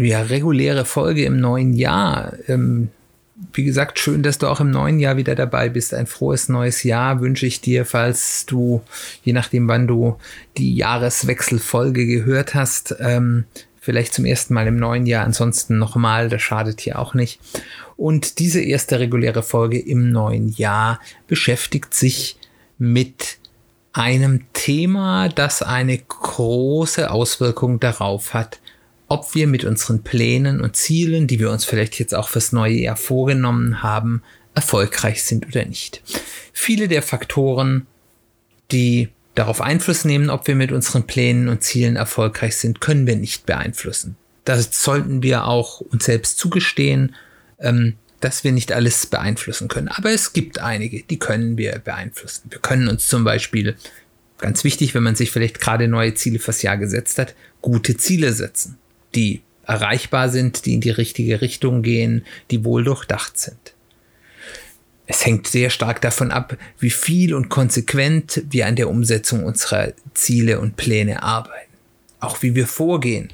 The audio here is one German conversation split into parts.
ja, reguläre Folge im neuen Jahr. Ähm, wie gesagt, schön, dass du auch im neuen Jahr wieder dabei bist. Ein frohes neues Jahr wünsche ich dir, falls du, je nachdem, wann du die Jahreswechselfolge gehört hast, ähm, vielleicht zum ersten Mal im neuen Jahr, ansonsten nochmal, das schadet hier auch nicht. Und diese erste reguläre Folge im neuen Jahr beschäftigt sich mit einem Thema, das eine große Auswirkung darauf hat, ob wir mit unseren Plänen und Zielen, die wir uns vielleicht jetzt auch fürs neue Jahr vorgenommen haben, erfolgreich sind oder nicht. Viele der Faktoren, die darauf Einfluss nehmen, ob wir mit unseren Plänen und Zielen erfolgreich sind, können wir nicht beeinflussen. Das sollten wir auch uns selbst zugestehen, ähm, dass wir nicht alles beeinflussen können. Aber es gibt einige, die können wir beeinflussen. Wir können uns zum Beispiel, ganz wichtig, wenn man sich vielleicht gerade neue Ziele fürs Jahr gesetzt hat, gute Ziele setzen, die erreichbar sind, die in die richtige Richtung gehen, die wohl durchdacht sind. Es hängt sehr stark davon ab, wie viel und konsequent wir an der Umsetzung unserer Ziele und Pläne arbeiten. Auch wie wir vorgehen,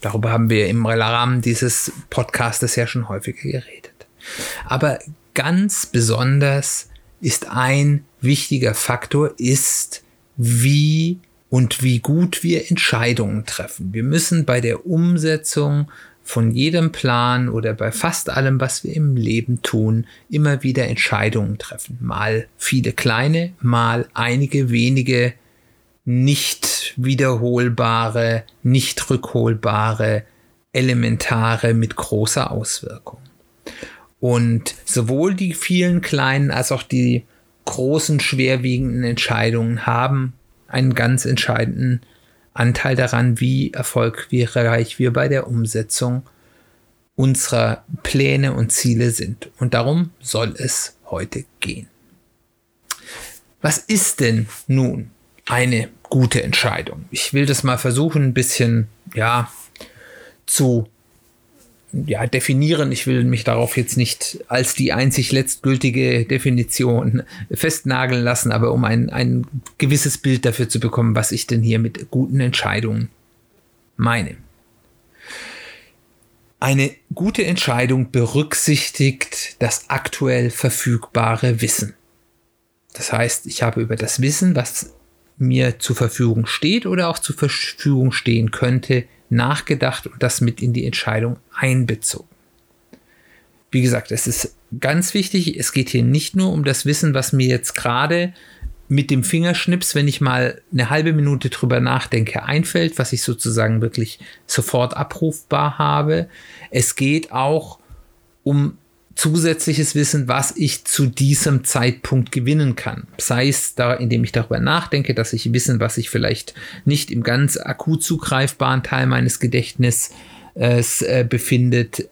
Darüber haben wir im Rahmen dieses Podcastes ja schon häufiger geredet. Aber ganz besonders ist ein wichtiger Faktor, ist, wie und wie gut wir Entscheidungen treffen. Wir müssen bei der Umsetzung von jedem Plan oder bei fast allem, was wir im Leben tun, immer wieder Entscheidungen treffen. Mal viele kleine, mal einige wenige nicht wiederholbare, nicht rückholbare Elementare mit großer Auswirkung. Und sowohl die vielen kleinen als auch die großen, schwerwiegenden Entscheidungen haben einen ganz entscheidenden Anteil daran, wie erfolgreich wir bei der Umsetzung unserer Pläne und Ziele sind. Und darum soll es heute gehen. Was ist denn nun eine gute Entscheidung. Ich will das mal versuchen, ein bisschen, ja, zu ja, definieren. Ich will mich darauf jetzt nicht als die einzig letztgültige Definition festnageln lassen, aber um ein, ein gewisses Bild dafür zu bekommen, was ich denn hier mit guten Entscheidungen meine. Eine gute Entscheidung berücksichtigt das aktuell verfügbare Wissen. Das heißt, ich habe über das Wissen, was mir zur Verfügung steht oder auch zur Verfügung stehen könnte, nachgedacht und das mit in die Entscheidung einbezogen. Wie gesagt, es ist ganz wichtig, es geht hier nicht nur um das Wissen, was mir jetzt gerade mit dem Fingerschnips, wenn ich mal eine halbe Minute drüber nachdenke, einfällt, was ich sozusagen wirklich sofort abrufbar habe. Es geht auch um zusätzliches Wissen, was ich zu diesem Zeitpunkt gewinnen kann. Sei es da, indem ich darüber nachdenke, dass ich Wissen, was ich vielleicht nicht im ganz akut zugreifbaren Teil meines Gedächtnisses äh, befindet,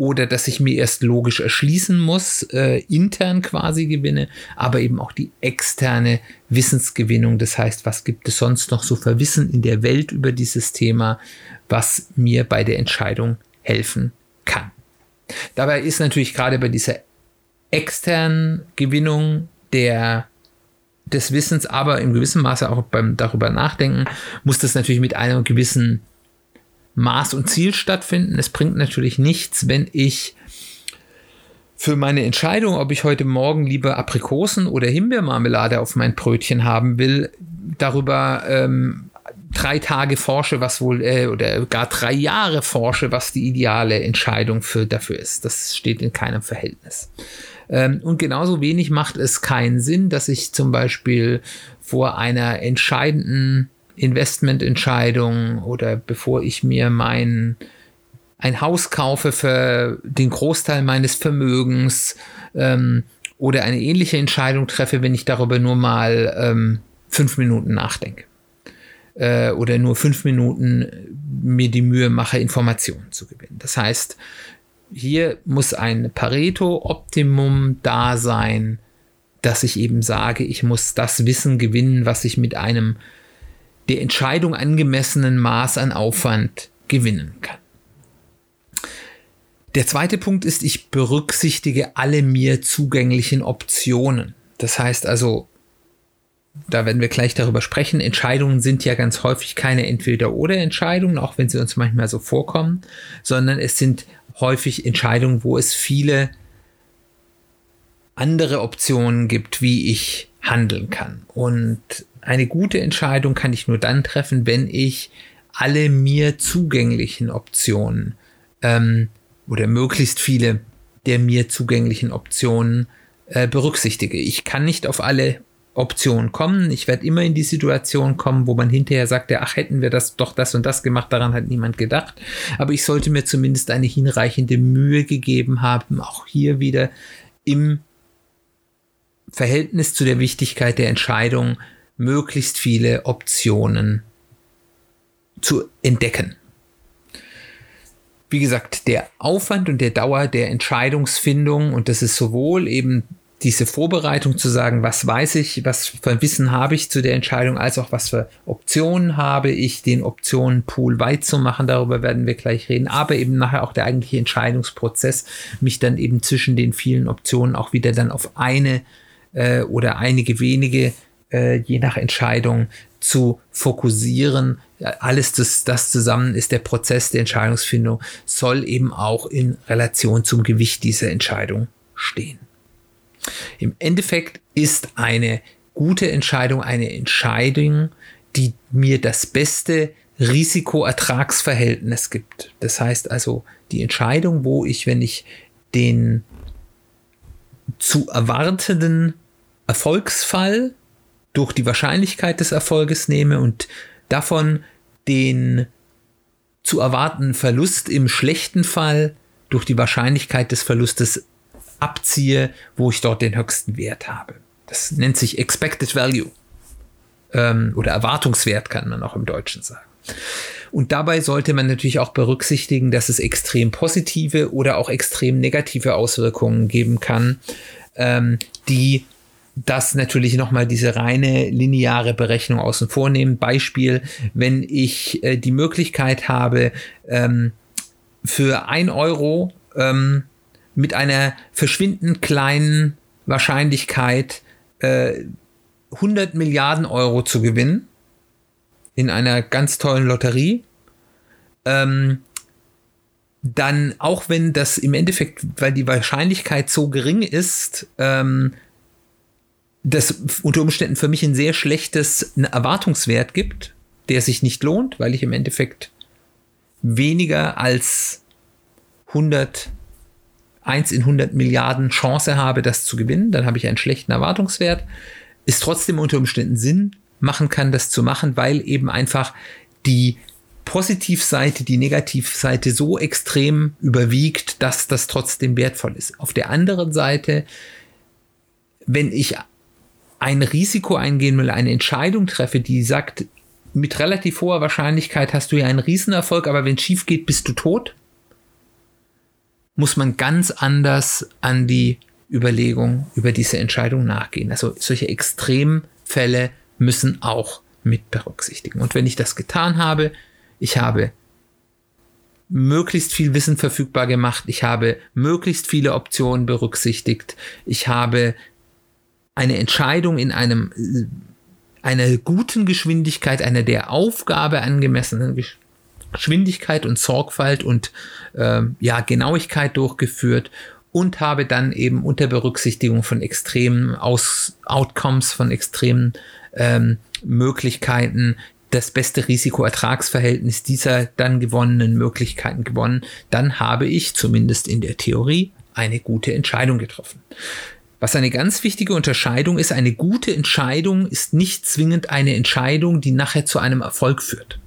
oder dass ich mir erst logisch erschließen muss, äh, intern quasi gewinne, aber eben auch die externe Wissensgewinnung. Das heißt, was gibt es sonst noch so für Wissen in der Welt über dieses Thema, was mir bei der Entscheidung helfen kann. Dabei ist natürlich gerade bei dieser externen Gewinnung der des Wissens, aber in gewissem Maße auch beim darüber nachdenken, muss das natürlich mit einem gewissen Maß und Ziel stattfinden. Es bringt natürlich nichts, wenn ich für meine Entscheidung, ob ich heute Morgen lieber Aprikosen oder Himbeermarmelade auf mein Brötchen haben will, darüber ähm, drei Tage forsche, was wohl, äh, oder gar drei Jahre forsche, was die ideale Entscheidung für, dafür ist. Das steht in keinem Verhältnis. Ähm, und genauso wenig macht es keinen Sinn, dass ich zum Beispiel vor einer entscheidenden Investmententscheidung oder bevor ich mir mein ein Haus kaufe für den Großteil meines Vermögens ähm, oder eine ähnliche Entscheidung treffe, wenn ich darüber nur mal ähm, fünf Minuten nachdenke äh, oder nur fünf Minuten mir die Mühe mache, Informationen zu gewinnen. Das heißt, hier muss ein Pareto-Optimum da sein, dass ich eben sage, ich muss das Wissen gewinnen, was ich mit einem der Entscheidung angemessenen Maß an Aufwand gewinnen kann. Der zweite Punkt ist, ich berücksichtige alle mir zugänglichen Optionen. Das heißt also, da werden wir gleich darüber sprechen. Entscheidungen sind ja ganz häufig keine Entweder-oder-Entscheidungen, auch wenn sie uns manchmal so vorkommen, sondern es sind häufig Entscheidungen, wo es viele andere Optionen gibt, wie ich handeln kann. Und eine gute Entscheidung kann ich nur dann treffen, wenn ich alle mir zugänglichen Optionen ähm, oder möglichst viele der mir zugänglichen Optionen äh, berücksichtige. Ich kann nicht auf alle Optionen kommen. Ich werde immer in die Situation kommen, wo man hinterher sagt, ach, hätten wir das doch das und das gemacht, daran hat niemand gedacht. Aber ich sollte mir zumindest eine hinreichende Mühe gegeben haben, auch hier wieder im Verhältnis zu der Wichtigkeit der Entscheidung möglichst viele Optionen zu entdecken. Wie gesagt, der Aufwand und der Dauer der Entscheidungsfindung, und das ist sowohl eben diese Vorbereitung zu sagen, was weiß ich, was für Wissen habe ich zu der Entscheidung, als auch was für Optionen habe ich, den Optionenpool weit zu machen, darüber werden wir gleich reden, aber eben nachher auch der eigentliche Entscheidungsprozess, mich dann eben zwischen den vielen Optionen auch wieder dann auf eine äh, oder einige wenige, äh, je nach Entscheidung, zu fokussieren. Alles das, das zusammen ist der Prozess der Entscheidungsfindung, soll eben auch in Relation zum Gewicht dieser Entscheidung stehen. Im Endeffekt ist eine gute Entscheidung eine Entscheidung, die mir das beste Risiko-Ertragsverhältnis gibt. Das heißt also die Entscheidung, wo ich, wenn ich den zu erwartenden Erfolgsfall durch die Wahrscheinlichkeit des Erfolges nehme und davon den zu erwartenden Verlust im schlechten Fall durch die Wahrscheinlichkeit des Verlustes abziehe, wo ich dort den höchsten Wert habe. Das nennt sich Expected Value ähm, oder Erwartungswert kann man auch im Deutschen sagen. Und dabei sollte man natürlich auch berücksichtigen, dass es extrem positive oder auch extrem negative Auswirkungen geben kann, ähm, die das natürlich nochmal diese reine lineare Berechnung außen vor nehmen. Beispiel, wenn ich äh, die Möglichkeit habe, ähm, für ein Euro ähm, mit einer verschwindend kleinen Wahrscheinlichkeit äh, 100 Milliarden Euro zu gewinnen in einer ganz tollen Lotterie, ähm, dann auch wenn das im Endeffekt, weil die Wahrscheinlichkeit so gering ist, ähm, das unter Umständen für mich ein sehr schlechtes Erwartungswert gibt, der sich nicht lohnt, weil ich im Endeffekt weniger als 100 1 in 100 Milliarden Chance habe, das zu gewinnen, dann habe ich einen schlechten Erwartungswert. Ist trotzdem unter Umständen Sinn machen kann, das zu machen, weil eben einfach die Positivseite, die Negativseite so extrem überwiegt, dass das trotzdem wertvoll ist. Auf der anderen Seite, wenn ich ein Risiko eingehen will, eine Entscheidung treffe, die sagt, mit relativ hoher Wahrscheinlichkeit hast du ja einen Riesenerfolg, aber wenn es schief geht, bist du tot, muss man ganz anders an die Überlegung über diese Entscheidung nachgehen. Also solche Extremfälle müssen auch mit berücksichtigen. Und wenn ich das getan habe, ich habe möglichst viel Wissen verfügbar gemacht, ich habe möglichst viele Optionen berücksichtigt, ich habe eine Entscheidung in einem einer guten Geschwindigkeit, einer der Aufgabe angemessenen Geschwindigkeit und Sorgfalt und äh, ja, Genauigkeit durchgeführt und habe dann eben unter Berücksichtigung von extremen Aus Outcomes, von extremen ähm, Möglichkeiten das beste Risiko-Ertragsverhältnis dieser dann gewonnenen Möglichkeiten gewonnen, dann habe ich zumindest in der Theorie eine gute Entscheidung getroffen. Was eine ganz wichtige Unterscheidung ist, eine gute Entscheidung ist nicht zwingend eine Entscheidung, die nachher zu einem Erfolg führt.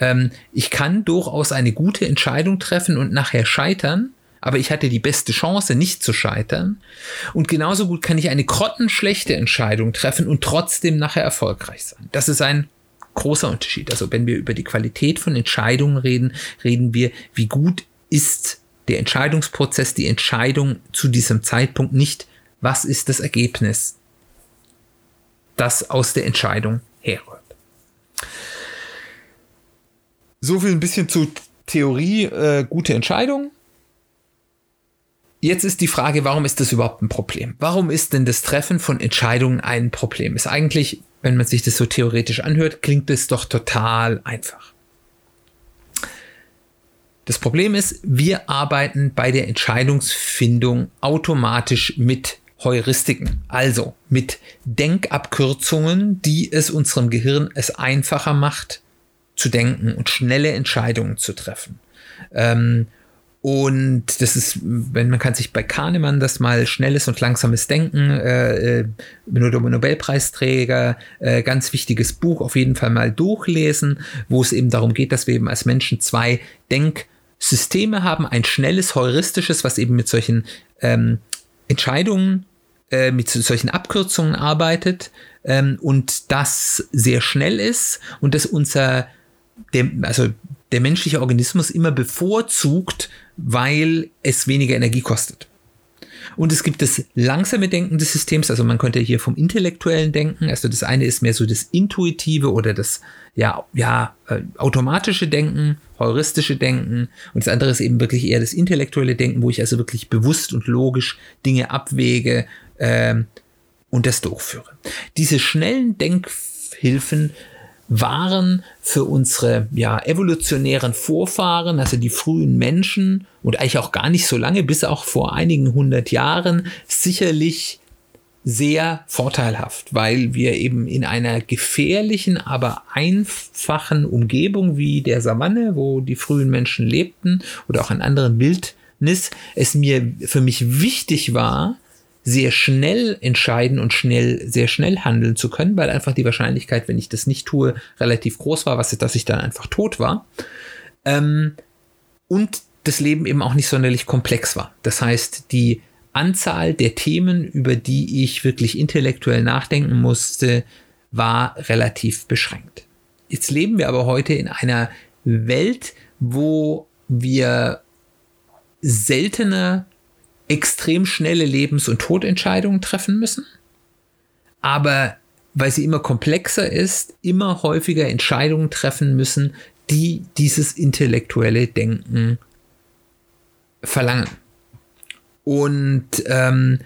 Ähm, ich kann durchaus eine gute Entscheidung treffen und nachher scheitern, aber ich hatte die beste Chance, nicht zu scheitern. Und genauso gut kann ich eine grottenschlechte Entscheidung treffen und trotzdem nachher erfolgreich sein. Das ist ein großer Unterschied. Also wenn wir über die Qualität von Entscheidungen reden, reden wir, wie gut ist der Entscheidungsprozess, die Entscheidung zu diesem Zeitpunkt nicht, was ist das Ergebnis, das aus der Entscheidung herrührt. So viel ein bisschen zu Theorie, äh, gute Entscheidung. Jetzt ist die Frage, warum ist das überhaupt ein Problem? Warum ist denn das Treffen von Entscheidungen ein Problem? Ist eigentlich, wenn man sich das so theoretisch anhört, klingt es doch total einfach. Das Problem ist, wir arbeiten bei der Entscheidungsfindung automatisch mit Heuristiken, also mit Denkabkürzungen, die es unserem Gehirn es einfacher macht, zu denken und schnelle Entscheidungen zu treffen. Ähm, und das ist, wenn man kann sich bei Kahnemann das mal schnelles und langsames Denken, äh, äh Nobelpreisträger, äh, ganz wichtiges Buch auf jeden Fall mal durchlesen, wo es eben darum geht, dass wir eben als Menschen zwei Denksysteme haben, ein schnelles, heuristisches, was eben mit solchen ähm, Entscheidungen, äh, mit solchen Abkürzungen arbeitet ähm, und das sehr schnell ist und das unser der, also der menschliche Organismus immer bevorzugt, weil es weniger Energie kostet. Und es gibt das langsame Denken des Systems, also man könnte hier vom intellektuellen Denken, also das eine ist mehr so das intuitive oder das ja, ja, äh, automatische Denken, heuristische Denken und das andere ist eben wirklich eher das intellektuelle Denken, wo ich also wirklich bewusst und logisch Dinge abwäge äh, und das durchführe. Diese schnellen Denkhilfen waren für unsere ja, evolutionären Vorfahren, also die frühen Menschen und eigentlich auch gar nicht so lange, bis auch vor einigen hundert Jahren, sicherlich sehr vorteilhaft, weil wir eben in einer gefährlichen, aber einfachen Umgebung wie der Savanne, wo die frühen Menschen lebten oder auch in anderen Wildnis, es mir für mich wichtig war, sehr schnell entscheiden und schnell, sehr schnell handeln zu können, weil einfach die Wahrscheinlichkeit, wenn ich das nicht tue, relativ groß war, was, dass ich dann einfach tot war. Ähm, und das Leben eben auch nicht sonderlich komplex war. Das heißt, die Anzahl der Themen, über die ich wirklich intellektuell nachdenken musste, war relativ beschränkt. Jetzt leben wir aber heute in einer Welt, wo wir seltener extrem schnelle Lebens- und Todentscheidungen treffen müssen, aber weil sie immer komplexer ist, immer häufiger Entscheidungen treffen müssen, die dieses intellektuelle Denken verlangen. Und ähm,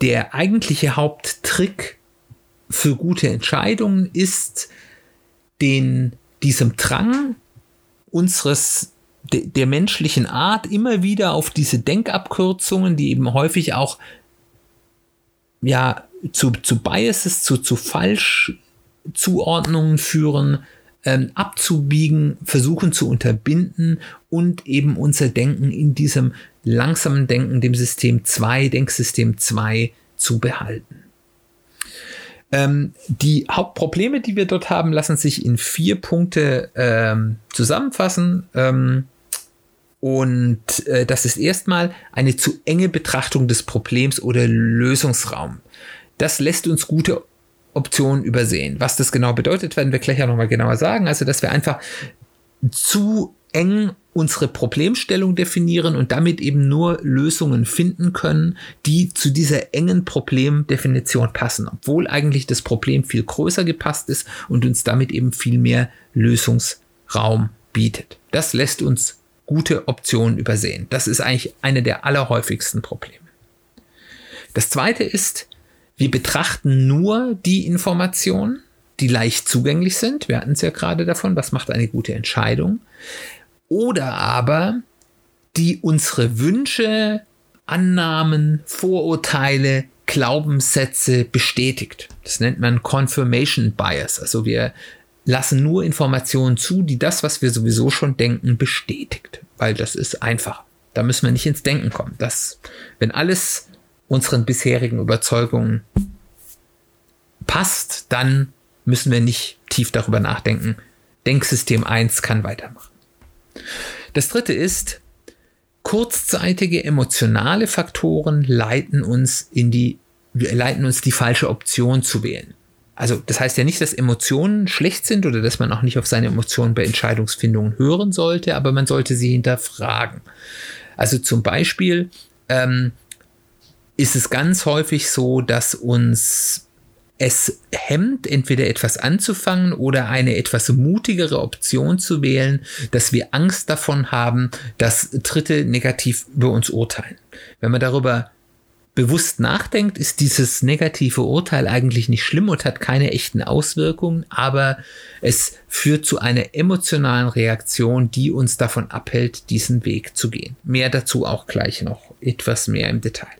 der eigentliche Haupttrick für gute Entscheidungen ist, den, diesem Drang unseres de, der menschlichen Art immer wieder auf diese Denkabkürzungen, die eben häufig auch ja zu, zu Biases, zu, zu Falschzuordnungen führen, ähm, abzubiegen, versuchen zu unterbinden und eben unser Denken in diesem langsamen Denken, dem System 2, Denksystem 2 zu behalten. Ähm, die Hauptprobleme, die wir dort haben, lassen sich in vier Punkte ähm, zusammenfassen. Ähm, und äh, das ist erstmal eine zu enge Betrachtung des Problems oder Lösungsraum. Das lässt uns gute Optionen übersehen. Was das genau bedeutet, werden wir gleich ja nochmal genauer sagen. Also, dass wir einfach zu eng unsere Problemstellung definieren und damit eben nur Lösungen finden können, die zu dieser engen Problemdefinition passen, obwohl eigentlich das Problem viel größer gepasst ist und uns damit eben viel mehr Lösungsraum bietet. Das lässt uns gute Optionen übersehen. Das ist eigentlich eine der allerhäufigsten Probleme. Das zweite ist, wir betrachten nur die Informationen, die leicht zugänglich sind. Wir hatten es ja gerade davon, was macht eine gute Entscheidung. Oder aber die unsere Wünsche, Annahmen, Vorurteile, Glaubenssätze bestätigt. Das nennt man Confirmation Bias. Also wir lassen nur Informationen zu, die das, was wir sowieso schon denken, bestätigt. Weil das ist einfach. Da müssen wir nicht ins Denken kommen. Das, wenn alles unseren bisherigen Überzeugungen passt, dann müssen wir nicht tief darüber nachdenken. Denksystem 1 kann weitermachen. Das dritte ist, kurzzeitige emotionale Faktoren leiten uns in die, leiten uns die falsche Option zu wählen. Also das heißt ja nicht, dass Emotionen schlecht sind oder dass man auch nicht auf seine Emotionen bei Entscheidungsfindungen hören sollte, aber man sollte sie hinterfragen. Also zum Beispiel ähm, ist es ganz häufig so, dass uns es hemmt, entweder etwas anzufangen oder eine etwas mutigere Option zu wählen, dass wir Angst davon haben, dass Dritte negativ über uns urteilen. Wenn man darüber bewusst nachdenkt, ist dieses negative Urteil eigentlich nicht schlimm und hat keine echten Auswirkungen, aber es führt zu einer emotionalen Reaktion, die uns davon abhält, diesen Weg zu gehen. Mehr dazu auch gleich noch etwas mehr im Detail.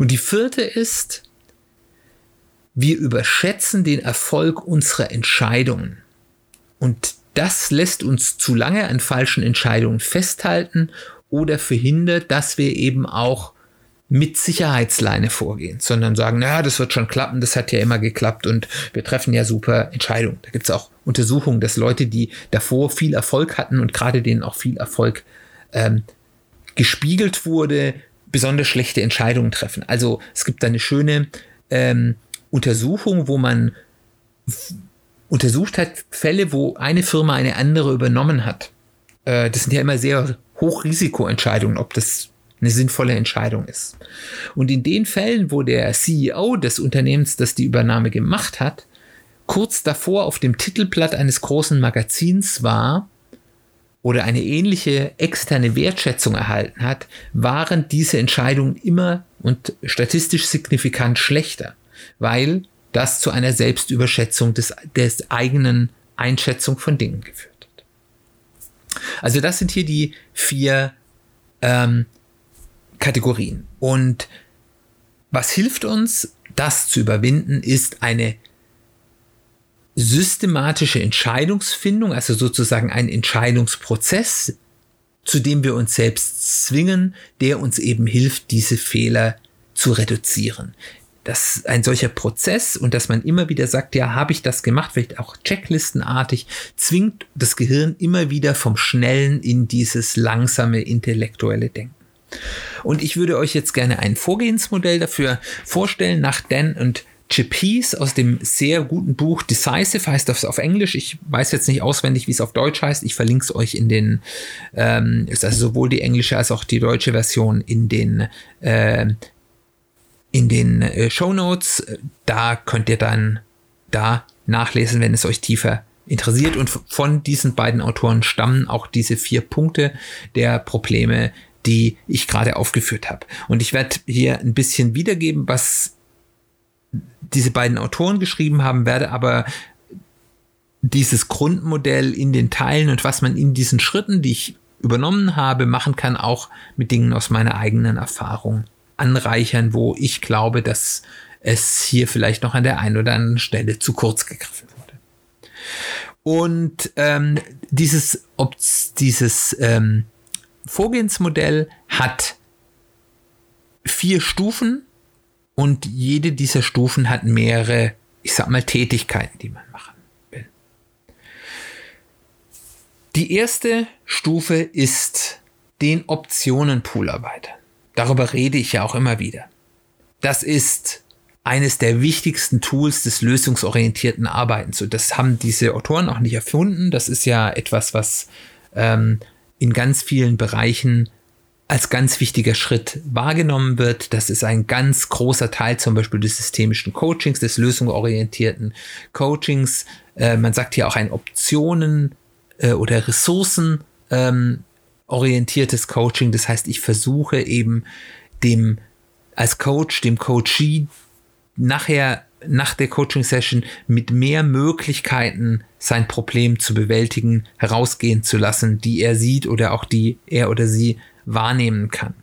Und die vierte ist, wir überschätzen den Erfolg unserer Entscheidungen. Und das lässt uns zu lange an falschen Entscheidungen festhalten oder verhindert, dass wir eben auch mit Sicherheitsleine vorgehen, sondern sagen, naja, das wird schon klappen, das hat ja immer geklappt und wir treffen ja super Entscheidungen. Da gibt es auch Untersuchungen, dass Leute, die davor viel Erfolg hatten und gerade denen auch viel Erfolg ähm, gespiegelt wurde, besonders schlechte Entscheidungen treffen. Also es gibt da eine schöne ähm, Untersuchung, wo man untersucht hat Fälle, wo eine Firma eine andere übernommen hat. Äh, das sind ja immer sehr Hochrisikoentscheidungen, ob das eine sinnvolle Entscheidung ist. Und in den Fällen, wo der CEO des Unternehmens, das die Übernahme gemacht hat, kurz davor auf dem Titelblatt eines großen Magazins war oder eine ähnliche externe Wertschätzung erhalten hat, waren diese Entscheidungen immer und statistisch signifikant schlechter, weil das zu einer Selbstüberschätzung des, des eigenen Einschätzung von Dingen geführt hat. Also das sind hier die vier ähm, Kategorien. Und was hilft uns, das zu überwinden, ist eine systematische Entscheidungsfindung, also sozusagen ein Entscheidungsprozess, zu dem wir uns selbst zwingen, der uns eben hilft, diese Fehler zu reduzieren. Das ein solcher Prozess und dass man immer wieder sagt, ja, habe ich das gemacht, vielleicht auch checklistenartig, zwingt das Gehirn immer wieder vom Schnellen in dieses langsame intellektuelle Denken. Und ich würde euch jetzt gerne ein Vorgehensmodell dafür vorstellen nach Dan und Chippies aus dem sehr guten Buch Decisive heißt das auf Englisch. Ich weiß jetzt nicht auswendig, wie es auf Deutsch heißt. Ich verlinke es euch in den, ähm, ist also sowohl die englische als auch die deutsche Version in den, äh, in den äh, Show Notes. Da könnt ihr dann da nachlesen, wenn es euch tiefer interessiert. Und von diesen beiden Autoren stammen auch diese vier Punkte der Probleme, die ich gerade aufgeführt habe. Und ich werde hier ein bisschen wiedergeben, was diese beiden Autoren geschrieben haben, werde aber dieses Grundmodell in den Teilen und was man in diesen Schritten, die ich übernommen habe, machen kann, auch mit Dingen aus meiner eigenen Erfahrung anreichern, wo ich glaube, dass es hier vielleicht noch an der einen oder anderen Stelle zu kurz gegriffen wurde. Und ähm, dieses, ob dieses ähm, Vorgehensmodell hat vier Stufen und jede dieser Stufen hat mehrere, ich sag mal, Tätigkeiten, die man machen will. Die erste Stufe ist den Optionenpool erweitern. Darüber rede ich ja auch immer wieder. Das ist eines der wichtigsten Tools des lösungsorientierten Arbeitens. Und das haben diese Autoren auch nicht erfunden. Das ist ja etwas, was ähm, in ganz vielen Bereichen als ganz wichtiger Schritt wahrgenommen wird. Das ist ein ganz großer Teil zum Beispiel des systemischen Coachings, des lösungsorientierten Coachings. Äh, man sagt hier auch ein Optionen äh, oder Ressourcen ähm, Coaching. Das heißt, ich versuche eben dem als Coach, dem Coachee nachher nach der Coaching-Session mit mehr Möglichkeiten sein Problem zu bewältigen, herausgehen zu lassen, die er sieht oder auch die er oder sie wahrnehmen kann.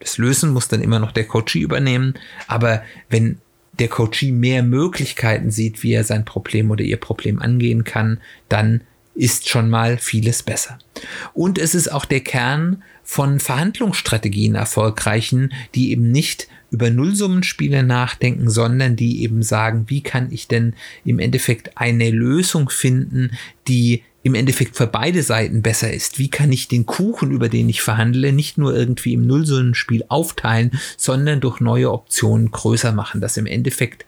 Das Lösen muss dann immer noch der Coachee übernehmen, aber wenn der Coachee mehr Möglichkeiten sieht, wie er sein Problem oder ihr Problem angehen kann, dann ist schon mal vieles besser. Und es ist auch der Kern von Verhandlungsstrategien erfolgreichen, die eben nicht über Nullsummenspiele nachdenken, sondern die eben sagen, wie kann ich denn im Endeffekt eine Lösung finden, die im Endeffekt für beide Seiten besser ist. Wie kann ich den Kuchen, über den ich verhandle, nicht nur irgendwie im Nullsummenspiel aufteilen, sondern durch neue Optionen größer machen, dass im Endeffekt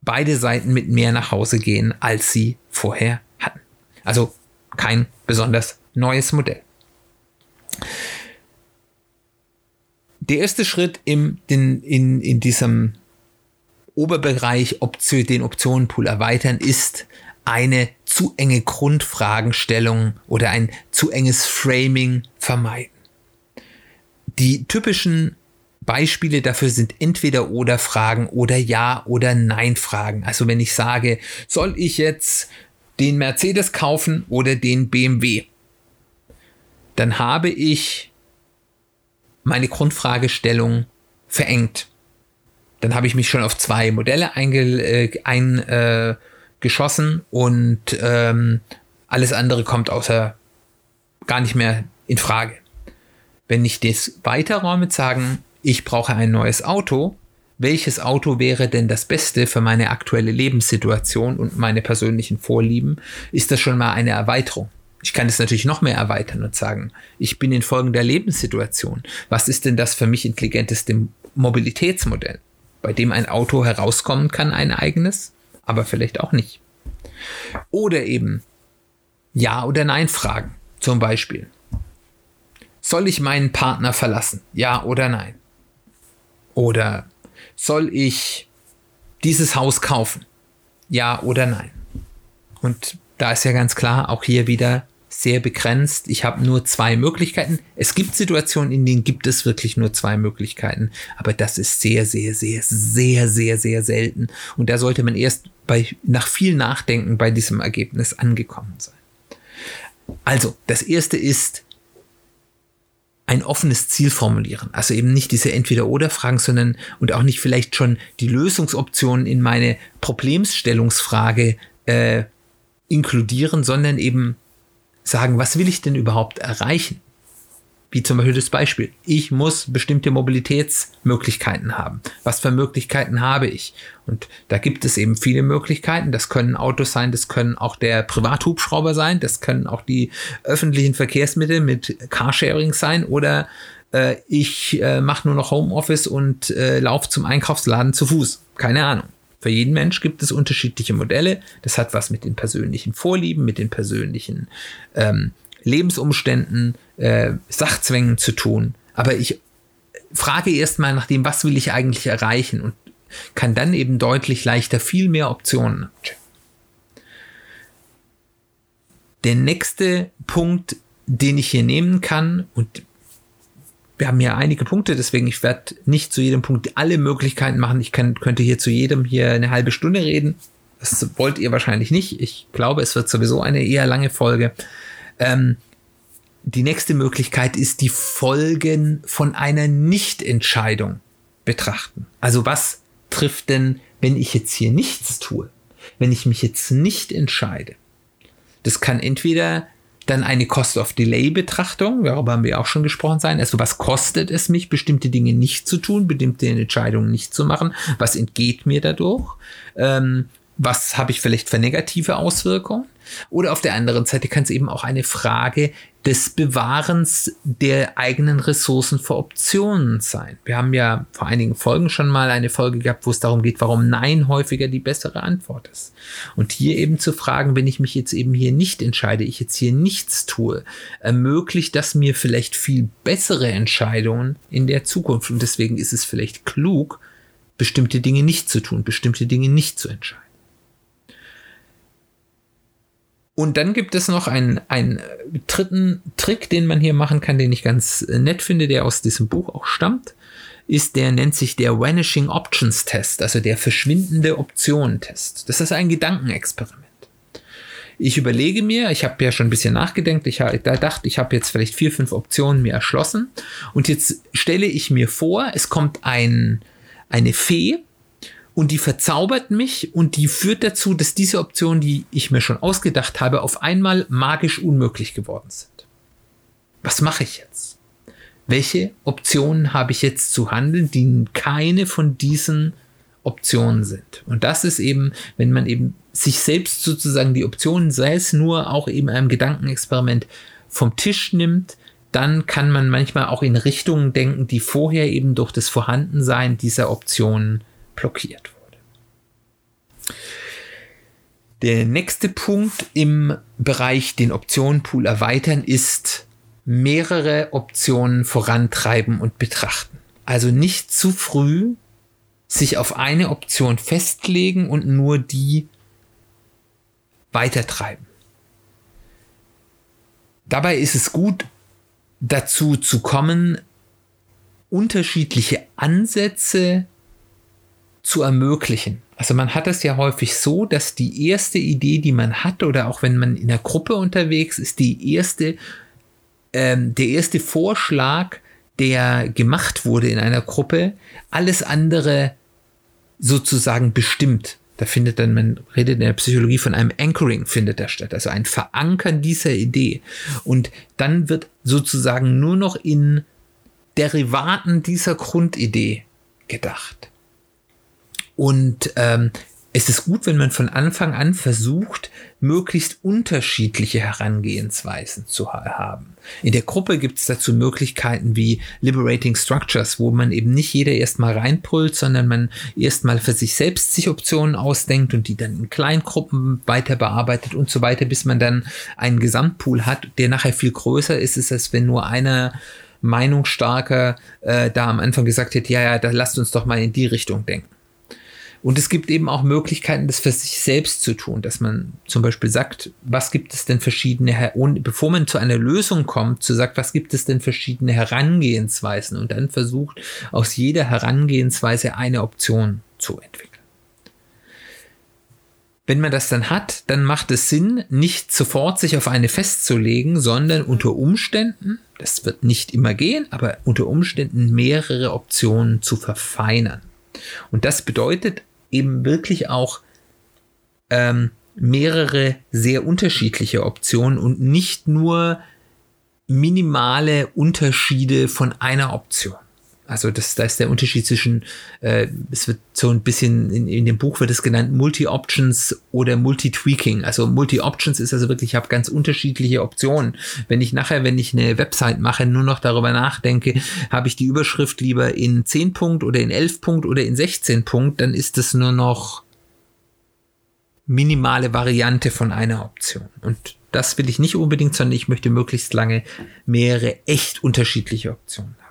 beide Seiten mit mehr nach Hause gehen, als sie vorher hatten. Also kein besonders neues Modell. Der erste Schritt im, in, in, in diesem Oberbereich Option, den Optionenpool erweitern ist eine zu enge Grundfragenstellung oder ein zu enges Framing vermeiden. Die typischen Beispiele dafür sind entweder oder Fragen oder ja oder nein Fragen. Also wenn ich sage, soll ich jetzt den Mercedes kaufen oder den BMW? Dann habe ich meine Grundfragestellung verengt. Dann habe ich mich schon auf zwei Modelle eingeschossen ein, äh, und ähm, alles andere kommt außer gar nicht mehr in Frage. Wenn ich das weiterräume, sagen, ich brauche ein neues Auto, welches Auto wäre denn das Beste für meine aktuelle Lebenssituation und meine persönlichen Vorlieben, ist das schon mal eine Erweiterung. Ich kann es natürlich noch mehr erweitern und sagen, ich bin in folgender Lebenssituation. Was ist denn das für mich intelligenteste Mobilitätsmodell, bei dem ein Auto herauskommen kann, ein eigenes, aber vielleicht auch nicht. Oder eben Ja oder Nein Fragen. Zum Beispiel. Soll ich meinen Partner verlassen? Ja oder nein? Oder soll ich dieses Haus kaufen? Ja oder nein? Und da ist ja ganz klar, auch hier wieder sehr begrenzt. Ich habe nur zwei Möglichkeiten. Es gibt Situationen, in denen gibt es wirklich nur zwei Möglichkeiten, aber das ist sehr, sehr, sehr, sehr, sehr, sehr selten. Und da sollte man erst bei, nach viel Nachdenken bei diesem Ergebnis angekommen sein. Also, das erste ist, ein offenes Ziel formulieren. Also eben nicht diese Entweder-Oder-Fragen, sondern und auch nicht vielleicht schon die Lösungsoptionen in meine Problemstellungsfrage äh, inkludieren, sondern eben sagen, was will ich denn überhaupt erreichen? Wie zum Beispiel das Beispiel. Ich muss bestimmte Mobilitätsmöglichkeiten haben. Was für Möglichkeiten habe ich? Und da gibt es eben viele Möglichkeiten. Das können Autos sein, das können auch der Privathubschrauber sein, das können auch die öffentlichen Verkehrsmittel mit Carsharing sein oder äh, ich äh, mache nur noch Homeoffice und äh, laufe zum Einkaufsladen zu Fuß. Keine Ahnung. Für jeden Mensch gibt es unterschiedliche Modelle. Das hat was mit den persönlichen Vorlieben, mit den persönlichen ähm, Lebensumständen, äh, Sachzwängen zu tun. Aber ich frage erstmal nach dem, was will ich eigentlich erreichen und kann dann eben deutlich leichter viel mehr Optionen checken. Der nächste Punkt, den ich hier nehmen kann, und wir haben hier einige Punkte, deswegen ich werde nicht zu jedem Punkt alle Möglichkeiten machen. Ich kann, könnte hier zu jedem hier eine halbe Stunde reden. Das wollt ihr wahrscheinlich nicht. Ich glaube, es wird sowieso eine eher lange Folge. Ähm, die nächste Möglichkeit ist die Folgen von einer Nichtentscheidung betrachten. Also was trifft denn, wenn ich jetzt hier nichts tue? Wenn ich mich jetzt nicht entscheide? Das kann entweder dann eine Cost-of-Delay-Betrachtung, darüber haben wir auch schon gesprochen sein. Also was kostet es mich, bestimmte Dinge nicht zu tun, bestimmte Entscheidungen nicht zu machen? Was entgeht mir dadurch? Ähm, was habe ich vielleicht für negative Auswirkungen? Oder auf der anderen Seite kann es eben auch eine Frage des Bewahrens der eigenen Ressourcen für Optionen sein. Wir haben ja vor einigen Folgen schon mal eine Folge gehabt, wo es darum geht, warum Nein häufiger die bessere Antwort ist. Und hier eben zu fragen, wenn ich mich jetzt eben hier nicht entscheide, ich jetzt hier nichts tue, ermöglicht das mir vielleicht viel bessere Entscheidungen in der Zukunft. Und deswegen ist es vielleicht klug, bestimmte Dinge nicht zu tun, bestimmte Dinge nicht zu entscheiden. Und dann gibt es noch einen, einen dritten Trick, den man hier machen kann, den ich ganz nett finde, der aus diesem Buch auch stammt, ist der nennt sich der Vanishing Options Test, also der verschwindende Optionen Test. Das ist ein Gedankenexperiment. Ich überlege mir, ich habe ja schon ein bisschen nachgedacht, ich habe gedacht, ich habe jetzt vielleicht vier, fünf Optionen mir erschlossen und jetzt stelle ich mir vor, es kommt ein, eine Fee und die verzaubert mich und die führt dazu, dass diese Optionen, die ich mir schon ausgedacht habe, auf einmal magisch unmöglich geworden sind. Was mache ich jetzt? Welche Optionen habe ich jetzt zu handeln, die keine von diesen Optionen sind? Und das ist eben, wenn man eben sich selbst sozusagen die Optionen, sei es nur auch eben einem Gedankenexperiment, vom Tisch nimmt, dann kann man manchmal auch in Richtungen denken, die vorher eben durch das Vorhandensein dieser Optionen blockiert wurde. Der nächste Punkt im Bereich den Optionenpool erweitern ist mehrere Optionen vorantreiben und betrachten. Also nicht zu früh sich auf eine Option festlegen und nur die weitertreiben. Dabei ist es gut, dazu zu kommen, unterschiedliche Ansätze zu ermöglichen. Also man hat es ja häufig so, dass die erste Idee, die man hat, oder auch wenn man in der Gruppe unterwegs ist, die erste, ähm, der erste Vorschlag, der gemacht wurde in einer Gruppe, alles andere sozusagen bestimmt. Da findet dann, man redet in der Psychologie von einem Anchoring findet da statt, also ein Verankern dieser Idee. Und dann wird sozusagen nur noch in Derivaten dieser Grundidee gedacht. Und ähm, es ist gut, wenn man von Anfang an versucht, möglichst unterschiedliche Herangehensweisen zu haben. In der Gruppe gibt es dazu Möglichkeiten wie Liberating Structures, wo man eben nicht jeder erstmal reinpullt, sondern man erstmal für sich selbst sich Optionen ausdenkt und die dann in Kleingruppen weiter bearbeitet und so weiter, bis man dann einen Gesamtpool hat, der nachher viel größer ist, als wenn nur einer Meinungsstarker äh, da am Anfang gesagt hätte, ja, ja, da lasst uns doch mal in die Richtung denken. Und es gibt eben auch Möglichkeiten, das für sich selbst zu tun, dass man zum Beispiel sagt, was gibt es denn verschiedene, bevor man zu einer Lösung kommt, zu sagt, was gibt es denn verschiedene Herangehensweisen und dann versucht, aus jeder Herangehensweise eine Option zu entwickeln. Wenn man das dann hat, dann macht es Sinn, nicht sofort sich auf eine festzulegen, sondern unter Umständen, das wird nicht immer gehen, aber unter Umständen mehrere Optionen zu verfeinern. Und das bedeutet eben wirklich auch ähm, mehrere sehr unterschiedliche Optionen und nicht nur minimale Unterschiede von einer Option. Also das, da ist der Unterschied zwischen, äh, es wird so ein bisschen, in, in dem Buch wird es genannt, Multi-Options oder Multi-Tweaking. Also Multi-Options ist also wirklich, ich habe ganz unterschiedliche Optionen. Wenn ich nachher, wenn ich eine Website mache, nur noch darüber nachdenke, habe ich die Überschrift lieber in 10 Punkt oder in 11 Punkt oder in 16 Punkt, dann ist es nur noch minimale Variante von einer Option. Und das will ich nicht unbedingt, sondern ich möchte möglichst lange mehrere echt unterschiedliche Optionen haben.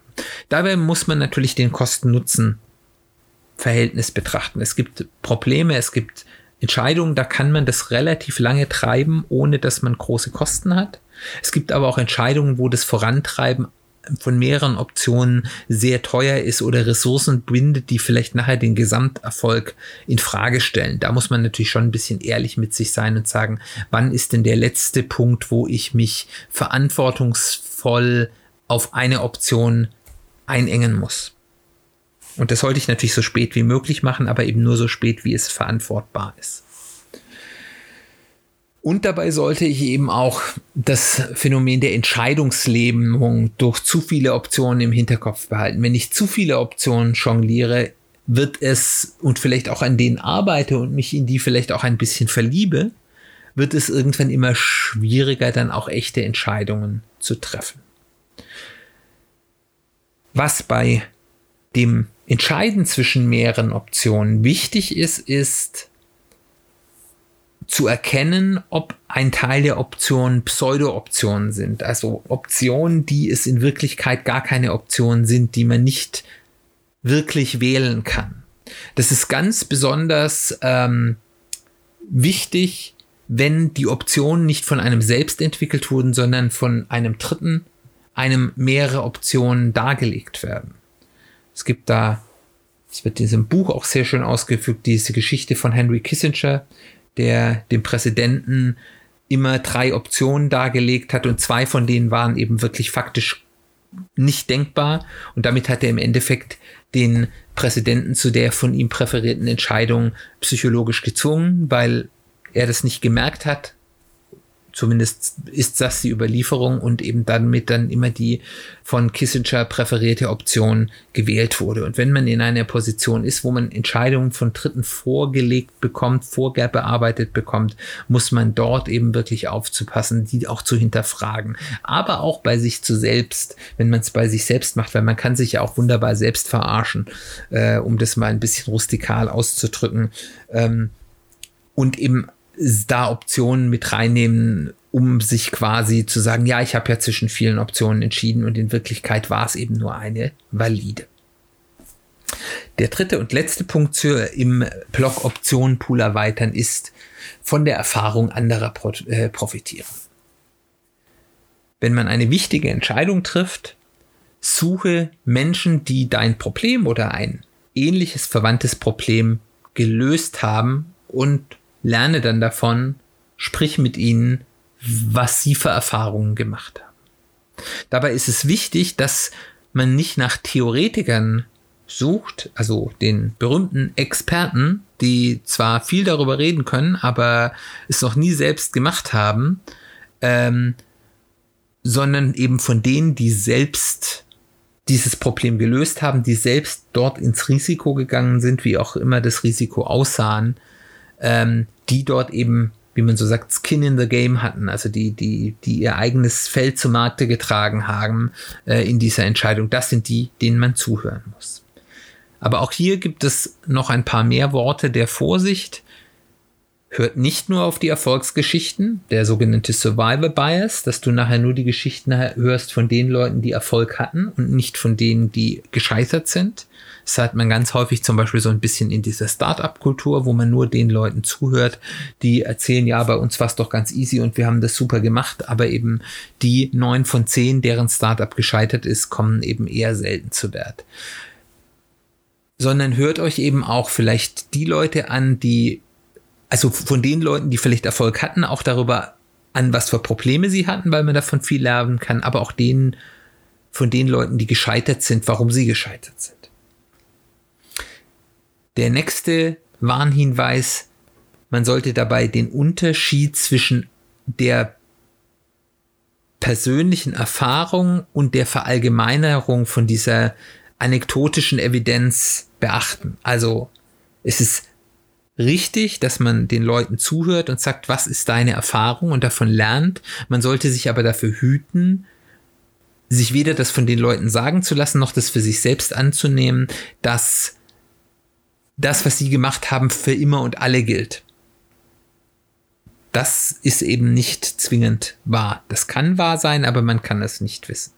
Dabei muss man natürlich den Kosten-Nutzen-Verhältnis betrachten. Es gibt Probleme, es gibt Entscheidungen, da kann man das relativ lange treiben, ohne dass man große Kosten hat. Es gibt aber auch Entscheidungen, wo das Vorantreiben von mehreren Optionen sehr teuer ist oder Ressourcen bindet, die vielleicht nachher den Gesamterfolg in Frage stellen. Da muss man natürlich schon ein bisschen ehrlich mit sich sein und sagen, wann ist denn der letzte Punkt, wo ich mich verantwortungsvoll auf eine Option einengen muss. Und das sollte ich natürlich so spät wie möglich machen, aber eben nur so spät, wie es verantwortbar ist. Und dabei sollte ich eben auch das Phänomen der Entscheidungslähmung durch zu viele Optionen im Hinterkopf behalten. Wenn ich zu viele Optionen jongliere, wird es und vielleicht auch an denen arbeite und mich in die vielleicht auch ein bisschen verliebe, wird es irgendwann immer schwieriger, dann auch echte Entscheidungen zu treffen. Was bei dem Entscheiden zwischen mehreren Optionen wichtig ist, ist zu erkennen, ob ein Teil der Optionen Pseudo-Optionen sind. Also Optionen, die es in Wirklichkeit gar keine Optionen sind, die man nicht wirklich wählen kann. Das ist ganz besonders ähm, wichtig, wenn die Optionen nicht von einem selbst entwickelt wurden, sondern von einem Dritten einem mehrere Optionen dargelegt werden. Es gibt da, es wird in diesem Buch auch sehr schön ausgefügt, diese Geschichte von Henry Kissinger, der dem Präsidenten immer drei Optionen dargelegt hat und zwei von denen waren eben wirklich faktisch nicht denkbar und damit hat er im Endeffekt den Präsidenten zu der von ihm präferierten Entscheidung psychologisch gezwungen, weil er das nicht gemerkt hat, Zumindest ist das die Überlieferung und eben damit dann immer die von Kissinger präferierte Option gewählt wurde. Und wenn man in einer Position ist, wo man Entscheidungen von Dritten vorgelegt bekommt, vorbearbeitet bekommt, muss man dort eben wirklich aufzupassen, die auch zu hinterfragen. Aber auch bei sich zu selbst, wenn man es bei sich selbst macht, weil man kann sich ja auch wunderbar selbst verarschen, äh, um das mal ein bisschen rustikal auszudrücken. Ähm, und eben da Optionen mit reinnehmen, um sich quasi zu sagen, ja, ich habe ja zwischen vielen Optionen entschieden und in Wirklichkeit war es eben nur eine valide. Der dritte und letzte Punkt zur im Block Optionen Pool erweitern ist von der Erfahrung anderer äh, profitieren. Wenn man eine wichtige Entscheidung trifft, suche Menschen, die dein Problem oder ein ähnliches verwandtes Problem gelöst haben und lerne dann davon, sprich mit ihnen, was sie für Erfahrungen gemacht haben. Dabei ist es wichtig, dass man nicht nach Theoretikern sucht, also den berühmten Experten, die zwar viel darüber reden können, aber es noch nie selbst gemacht haben, ähm, sondern eben von denen, die selbst dieses Problem gelöst haben, die selbst dort ins Risiko gegangen sind, wie auch immer das Risiko aussahen, ähm, die dort eben, wie man so sagt, Skin in the Game hatten, also die, die, die ihr eigenes Feld zu Markte getragen haben äh, in dieser Entscheidung. Das sind die, denen man zuhören muss. Aber auch hier gibt es noch ein paar mehr Worte der Vorsicht. Hört nicht nur auf die Erfolgsgeschichten, der sogenannte Survivor Bias, dass du nachher nur die Geschichten hörst von den Leuten, die Erfolg hatten und nicht von denen, die gescheitert sind. Das hat man ganz häufig zum Beispiel so ein bisschen in dieser Startup-Kultur, wo man nur den Leuten zuhört, die erzählen, ja, bei uns war es doch ganz easy und wir haben das super gemacht, aber eben die neun von zehn, deren Startup gescheitert ist, kommen eben eher selten zu Wert sondern hört euch eben auch vielleicht die Leute an, die, also von den Leuten, die vielleicht Erfolg hatten, auch darüber an, was für Probleme sie hatten, weil man davon viel lernen kann, aber auch denen, von den Leuten, die gescheitert sind, warum sie gescheitert sind. Der nächste Warnhinweis, man sollte dabei den Unterschied zwischen der persönlichen Erfahrung und der Verallgemeinerung von dieser anekdotischen Evidenz beachten. Also es ist richtig, dass man den Leuten zuhört und sagt, was ist deine Erfahrung und davon lernt. Man sollte sich aber dafür hüten, sich weder das von den Leuten sagen zu lassen, noch das für sich selbst anzunehmen, dass das, was sie gemacht haben, für immer und alle gilt. Das ist eben nicht zwingend wahr. Das kann wahr sein, aber man kann es nicht wissen.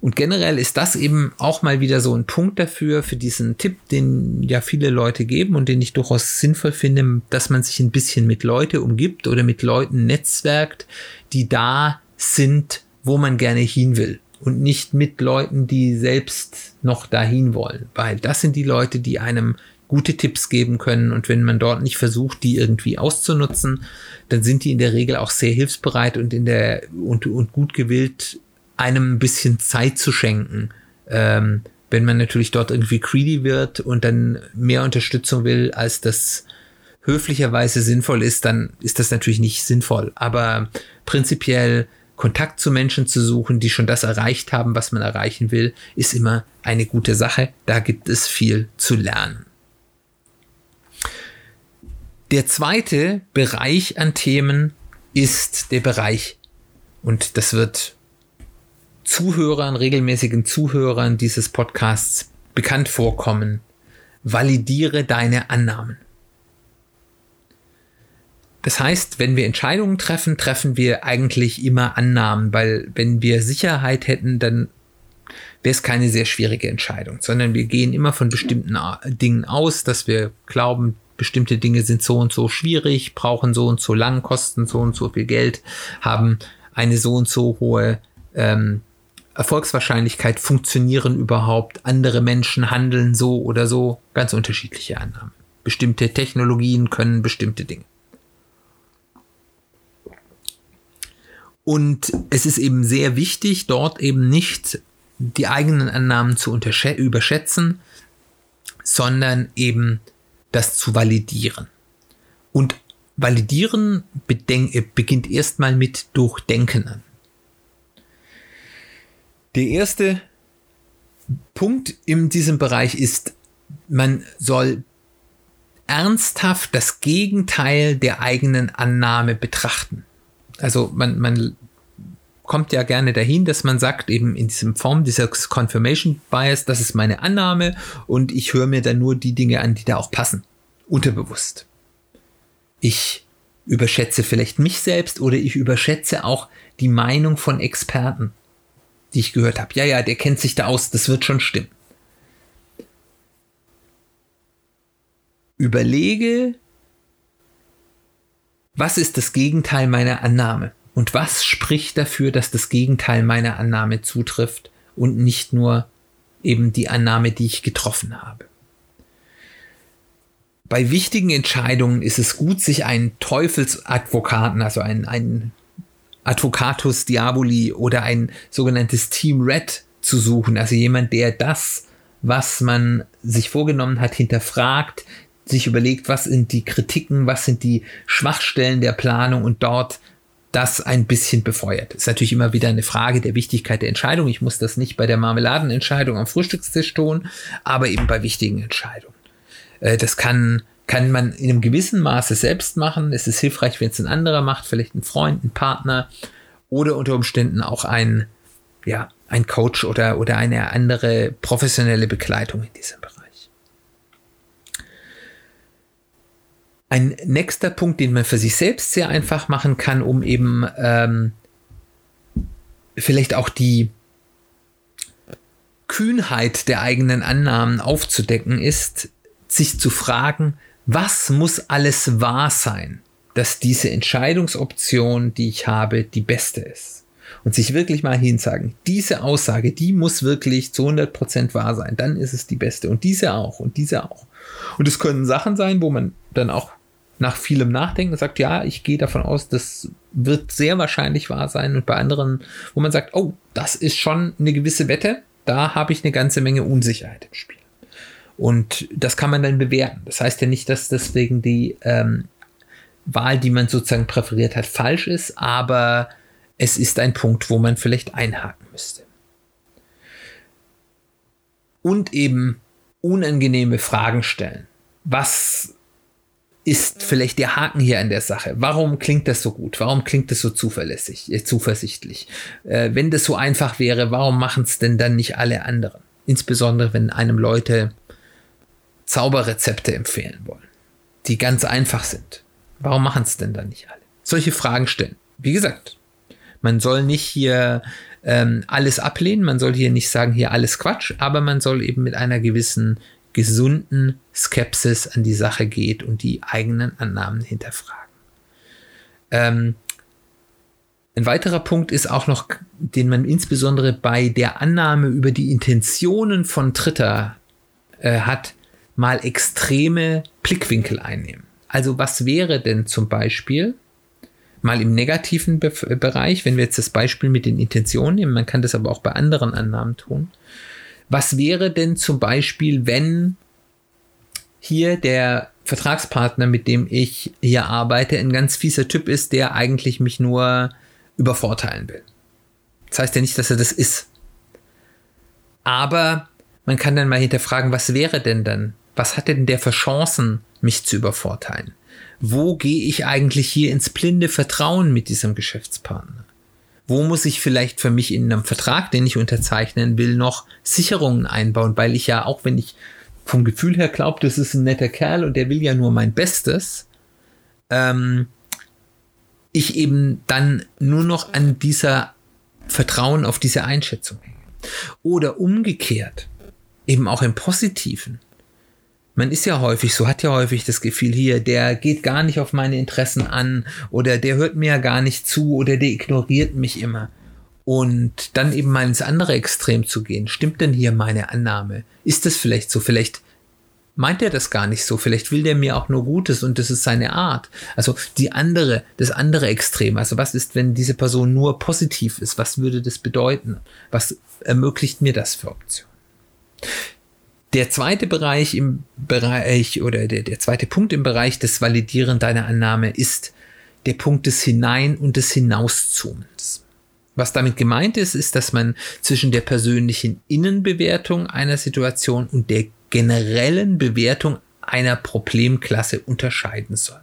Und generell ist das eben auch mal wieder so ein Punkt dafür, für diesen Tipp, den ja viele Leute geben und den ich durchaus sinnvoll finde, dass man sich ein bisschen mit Leute umgibt oder mit Leuten netzwerkt, die da sind, wo man gerne hin will. Und nicht mit Leuten, die selbst noch dahin wollen. Weil das sind die Leute, die einem gute Tipps geben können. Und wenn man dort nicht versucht, die irgendwie auszunutzen, dann sind die in der Regel auch sehr hilfsbereit und in der und, und gut gewillt, einem ein bisschen Zeit zu schenken. Ähm, wenn man natürlich dort irgendwie greedy wird und dann mehr Unterstützung will, als das höflicherweise sinnvoll ist, dann ist das natürlich nicht sinnvoll. Aber prinzipiell Kontakt zu Menschen zu suchen, die schon das erreicht haben, was man erreichen will, ist immer eine gute Sache. Da gibt es viel zu lernen. Der zweite Bereich an Themen ist der Bereich, und das wird Zuhörern, regelmäßigen Zuhörern dieses Podcasts bekannt vorkommen. Validiere deine Annahmen. Das heißt, wenn wir Entscheidungen treffen, treffen wir eigentlich immer Annahmen, weil wenn wir Sicherheit hätten, dann wäre es keine sehr schwierige Entscheidung, sondern wir gehen immer von bestimmten Dingen aus, dass wir glauben, bestimmte Dinge sind so und so schwierig, brauchen so und so lang, kosten so und so viel Geld, haben eine so und so hohe ähm, Erfolgswahrscheinlichkeit funktionieren überhaupt, andere Menschen handeln so oder so, ganz unterschiedliche Annahmen. Bestimmte Technologien können bestimmte Dinge. Und es ist eben sehr wichtig, dort eben nicht die eigenen Annahmen zu überschätzen, sondern eben das zu validieren. Und validieren beginnt erstmal mit Durchdenken. Der erste Punkt in diesem Bereich ist, man soll ernsthaft das Gegenteil der eigenen Annahme betrachten. Also man, man kommt ja gerne dahin, dass man sagt, eben in diesem Form dieser Confirmation Bias, das ist meine Annahme und ich höre mir dann nur die Dinge an, die da auch passen. Unterbewusst. Ich überschätze vielleicht mich selbst oder ich überschätze auch die Meinung von Experten, die ich gehört habe. Ja, ja, der kennt sich da aus, das wird schon stimmen. Überlege, was ist das Gegenteil meiner Annahme? Und was spricht dafür, dass das Gegenteil meiner Annahme zutrifft und nicht nur eben die Annahme, die ich getroffen habe? Bei wichtigen Entscheidungen ist es gut, sich einen Teufelsadvokaten, also einen, einen Advocatus Diaboli oder ein sogenanntes Team Red zu suchen. Also jemand, der das, was man sich vorgenommen hat, hinterfragt, sich überlegt, was sind die Kritiken, was sind die Schwachstellen der Planung und dort das ein bisschen befeuert. Ist natürlich immer wieder eine Frage der Wichtigkeit der Entscheidung. Ich muss das nicht bei der Marmeladenentscheidung am Frühstückstisch tun, aber eben bei wichtigen Entscheidungen. Äh, das kann, kann man in einem gewissen Maße selbst machen. Es ist hilfreich, wenn es ein anderer macht, vielleicht ein Freund, ein Partner oder unter Umständen auch ein, ja, ein Coach oder, oder eine andere professionelle Begleitung in diesem Bereich. Ein nächster Punkt, den man für sich selbst sehr einfach machen kann, um eben ähm, vielleicht auch die Kühnheit der eigenen Annahmen aufzudecken, ist, sich zu fragen, was muss alles wahr sein, dass diese Entscheidungsoption, die ich habe, die beste ist. Und sich wirklich mal hinsagen, diese Aussage, die muss wirklich zu 100% wahr sein, dann ist es die beste. Und diese auch und diese auch. Und es können Sachen sein, wo man dann auch nach vielem Nachdenken sagt, ja, ich gehe davon aus, das wird sehr wahrscheinlich wahr sein. Und bei anderen, wo man sagt, oh, das ist schon eine gewisse Wette, da habe ich eine ganze Menge Unsicherheit im Spiel. Und das kann man dann bewerten. Das heißt ja nicht, dass deswegen die ähm, Wahl, die man sozusagen präferiert hat, falsch ist, aber es ist ein Punkt, wo man vielleicht einhaken müsste. Und eben unangenehme Fragen stellen. Was ist vielleicht der Haken hier an der Sache? Warum klingt das so gut? Warum klingt das so zuverlässig, äh, zuversichtlich? Äh, wenn das so einfach wäre, warum machen es denn dann nicht alle anderen? Insbesondere, wenn einem Leute Zauberrezepte empfehlen wollen, die ganz einfach sind. Warum machen es denn dann nicht alle? Solche Fragen stellen. Wie gesagt, man soll nicht hier ähm, alles ablehnen, man soll hier nicht sagen, hier alles Quatsch, aber man soll eben mit einer gewissen gesunden Skepsis an die Sache geht und die eigenen Annahmen hinterfragen. Ähm, ein weiterer Punkt ist auch noch, den man insbesondere bei der Annahme über die Intentionen von Dritter äh, hat, mal extreme Blickwinkel einnehmen. Also was wäre denn zum Beispiel mal im negativen Be Bereich, wenn wir jetzt das Beispiel mit den Intentionen nehmen, man kann das aber auch bei anderen Annahmen tun, was wäre denn zum Beispiel, wenn hier der Vertragspartner, mit dem ich hier arbeite, ein ganz fieser Typ ist, der eigentlich mich nur übervorteilen will. Das heißt ja nicht, dass er das ist. Aber man kann dann mal hinterfragen, was wäre denn dann? Was hat denn der für Chancen, mich zu übervorteilen? Wo gehe ich eigentlich hier ins blinde Vertrauen mit diesem Geschäftspartner? Wo muss ich vielleicht für mich in einem Vertrag, den ich unterzeichnen will, noch Sicherungen einbauen, weil ich ja auch, wenn ich vom Gefühl her glaube, das ist ein netter Kerl und der will ja nur mein Bestes, ähm, ich eben dann nur noch an dieser Vertrauen auf diese Einschätzung hänge. Oder umgekehrt, eben auch im Positiven man ist ja häufig so, hat ja häufig das Gefühl hier, der geht gar nicht auf meine Interessen an oder der hört mir ja gar nicht zu oder der ignoriert mich immer. Und dann eben mal ins andere Extrem zu gehen. Stimmt denn hier meine Annahme? Ist das vielleicht so? Vielleicht meint er das gar nicht so. Vielleicht will der mir auch nur Gutes und das ist seine Art. Also die andere, das andere Extrem. Also was ist, wenn diese Person nur positiv ist? Was würde das bedeuten? Was ermöglicht mir das für Optionen? Der zweite Bereich im Bereich oder der, der zweite Punkt im Bereich des Validieren deiner Annahme ist der Punkt des Hinein- und des Hinauszoomens. Was damit gemeint ist, ist, dass man zwischen der persönlichen Innenbewertung einer Situation und der generellen Bewertung einer Problemklasse unterscheiden soll.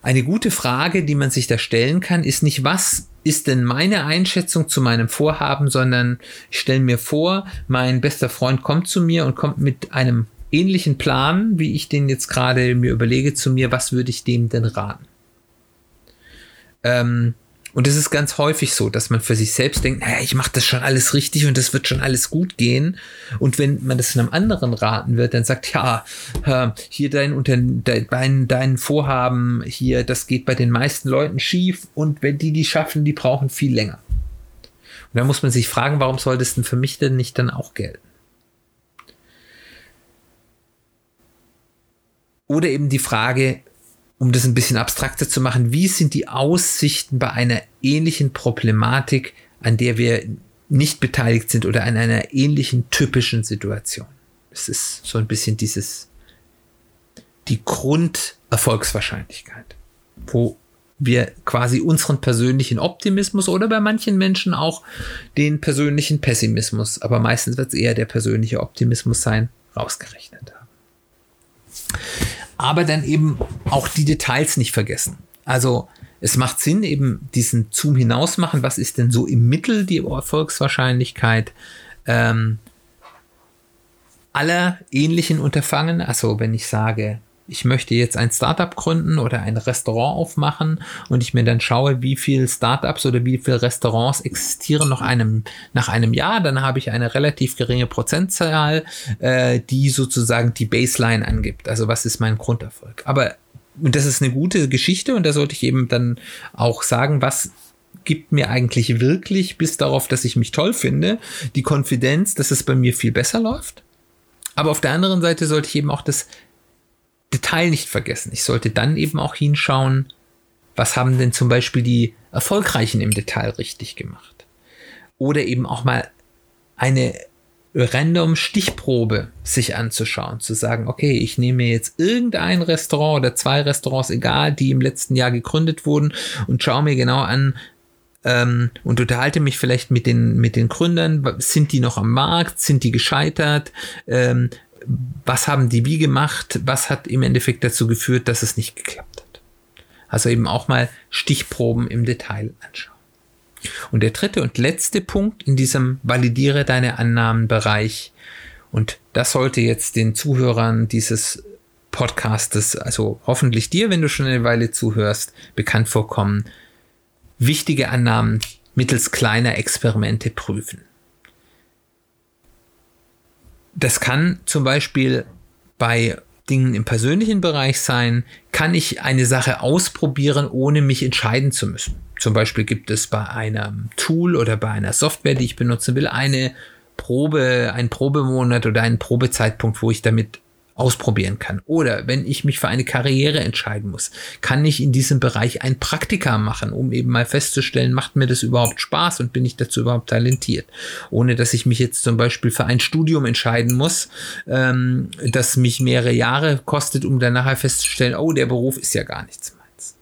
Eine gute Frage, die man sich da stellen kann, ist nicht, was ist denn meine Einschätzung zu meinem Vorhaben, sondern ich stelle mir vor, mein bester Freund kommt zu mir und kommt mit einem ähnlichen Plan, wie ich den jetzt gerade mir überlege zu mir, was würde ich dem denn raten? Ähm, und es ist ganz häufig so, dass man für sich selbst denkt, naja, ich mache das schon alles richtig und das wird schon alles gut gehen. Und wenn man das einem anderen raten wird, dann sagt, ja, hier dein, dein, dein Vorhaben, hier, das geht bei den meisten Leuten schief und wenn die die schaffen, die brauchen viel länger. Und da muss man sich fragen, warum soll das denn für mich denn nicht dann auch gelten? Oder eben die Frage, um das ein bisschen abstrakter zu machen, wie sind die Aussichten bei einer ähnlichen Problematik, an der wir nicht beteiligt sind oder an einer ähnlichen typischen Situation? Es ist so ein bisschen dieses, die Grunderfolgswahrscheinlichkeit, wo wir quasi unseren persönlichen Optimismus oder bei manchen Menschen auch den persönlichen Pessimismus, aber meistens wird es eher der persönliche Optimismus sein, rausgerechnet haben aber dann eben auch die Details nicht vergessen. Also es macht Sinn, eben diesen Zoom hinaus machen. Was ist denn so im Mittel die Erfolgswahrscheinlichkeit ähm, aller ähnlichen Unterfangen? Also wenn ich sage, ich möchte jetzt ein Startup gründen oder ein Restaurant aufmachen und ich mir dann schaue, wie viele Startups oder wie viele Restaurants existieren noch einem, nach einem Jahr, dann habe ich eine relativ geringe Prozentzahl, äh, die sozusagen die Baseline angibt. Also was ist mein Grunderfolg? Aber und das ist eine gute Geschichte und da sollte ich eben dann auch sagen, was gibt mir eigentlich wirklich, bis darauf, dass ich mich toll finde, die Konfidenz, dass es bei mir viel besser läuft. Aber auf der anderen Seite sollte ich eben auch das Detail nicht vergessen. Ich sollte dann eben auch hinschauen, was haben denn zum Beispiel die Erfolgreichen im Detail richtig gemacht. Oder eben auch mal eine random Stichprobe sich anzuschauen, zu sagen, okay, ich nehme jetzt irgendein Restaurant oder zwei Restaurants, egal, die im letzten Jahr gegründet wurden und schaue mir genau an, ähm, und unterhalte mich vielleicht mit den, mit den Gründern. Sind die noch am Markt? Sind die gescheitert? Ähm, was haben die wie gemacht, was hat im Endeffekt dazu geführt, dass es nicht geklappt hat. Also eben auch mal Stichproben im Detail anschauen. Und der dritte und letzte Punkt in diesem Validiere deine Annahmenbereich, und das sollte jetzt den Zuhörern dieses Podcastes, also hoffentlich dir, wenn du schon eine Weile zuhörst, bekannt vorkommen, wichtige Annahmen mittels kleiner Experimente prüfen. Das kann zum Beispiel bei Dingen im persönlichen Bereich sein, kann ich eine Sache ausprobieren, ohne mich entscheiden zu müssen. Zum Beispiel gibt es bei einem Tool oder bei einer Software, die ich benutzen will, eine Probe, einen Probemonat oder einen Probezeitpunkt, wo ich damit ausprobieren kann. Oder wenn ich mich für eine Karriere entscheiden muss, kann ich in diesem Bereich ein Praktika machen, um eben mal festzustellen, macht mir das überhaupt Spaß und bin ich dazu überhaupt talentiert. Ohne dass ich mich jetzt zum Beispiel für ein Studium entscheiden muss, ähm, das mich mehrere Jahre kostet, um dann nachher festzustellen, oh, der Beruf ist ja gar nichts meins.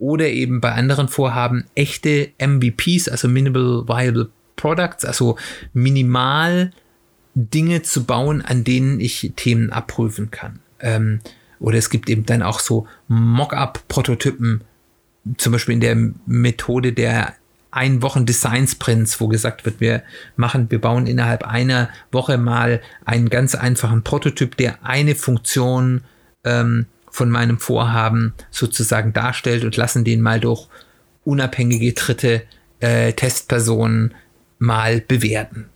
Oder eben bei anderen Vorhaben echte MVPs, also Minimal Viable Products, also minimal Dinge zu bauen, an denen ich Themen abprüfen kann. Ähm, oder es gibt eben dann auch so Mock-up-Prototypen, zum Beispiel in der Methode der ein Wochen Design Sprints, wo gesagt wird, wir machen, wir bauen innerhalb einer Woche mal einen ganz einfachen Prototyp, der eine Funktion ähm, von meinem Vorhaben sozusagen darstellt und lassen den mal durch unabhängige dritte äh, Testpersonen mal bewerten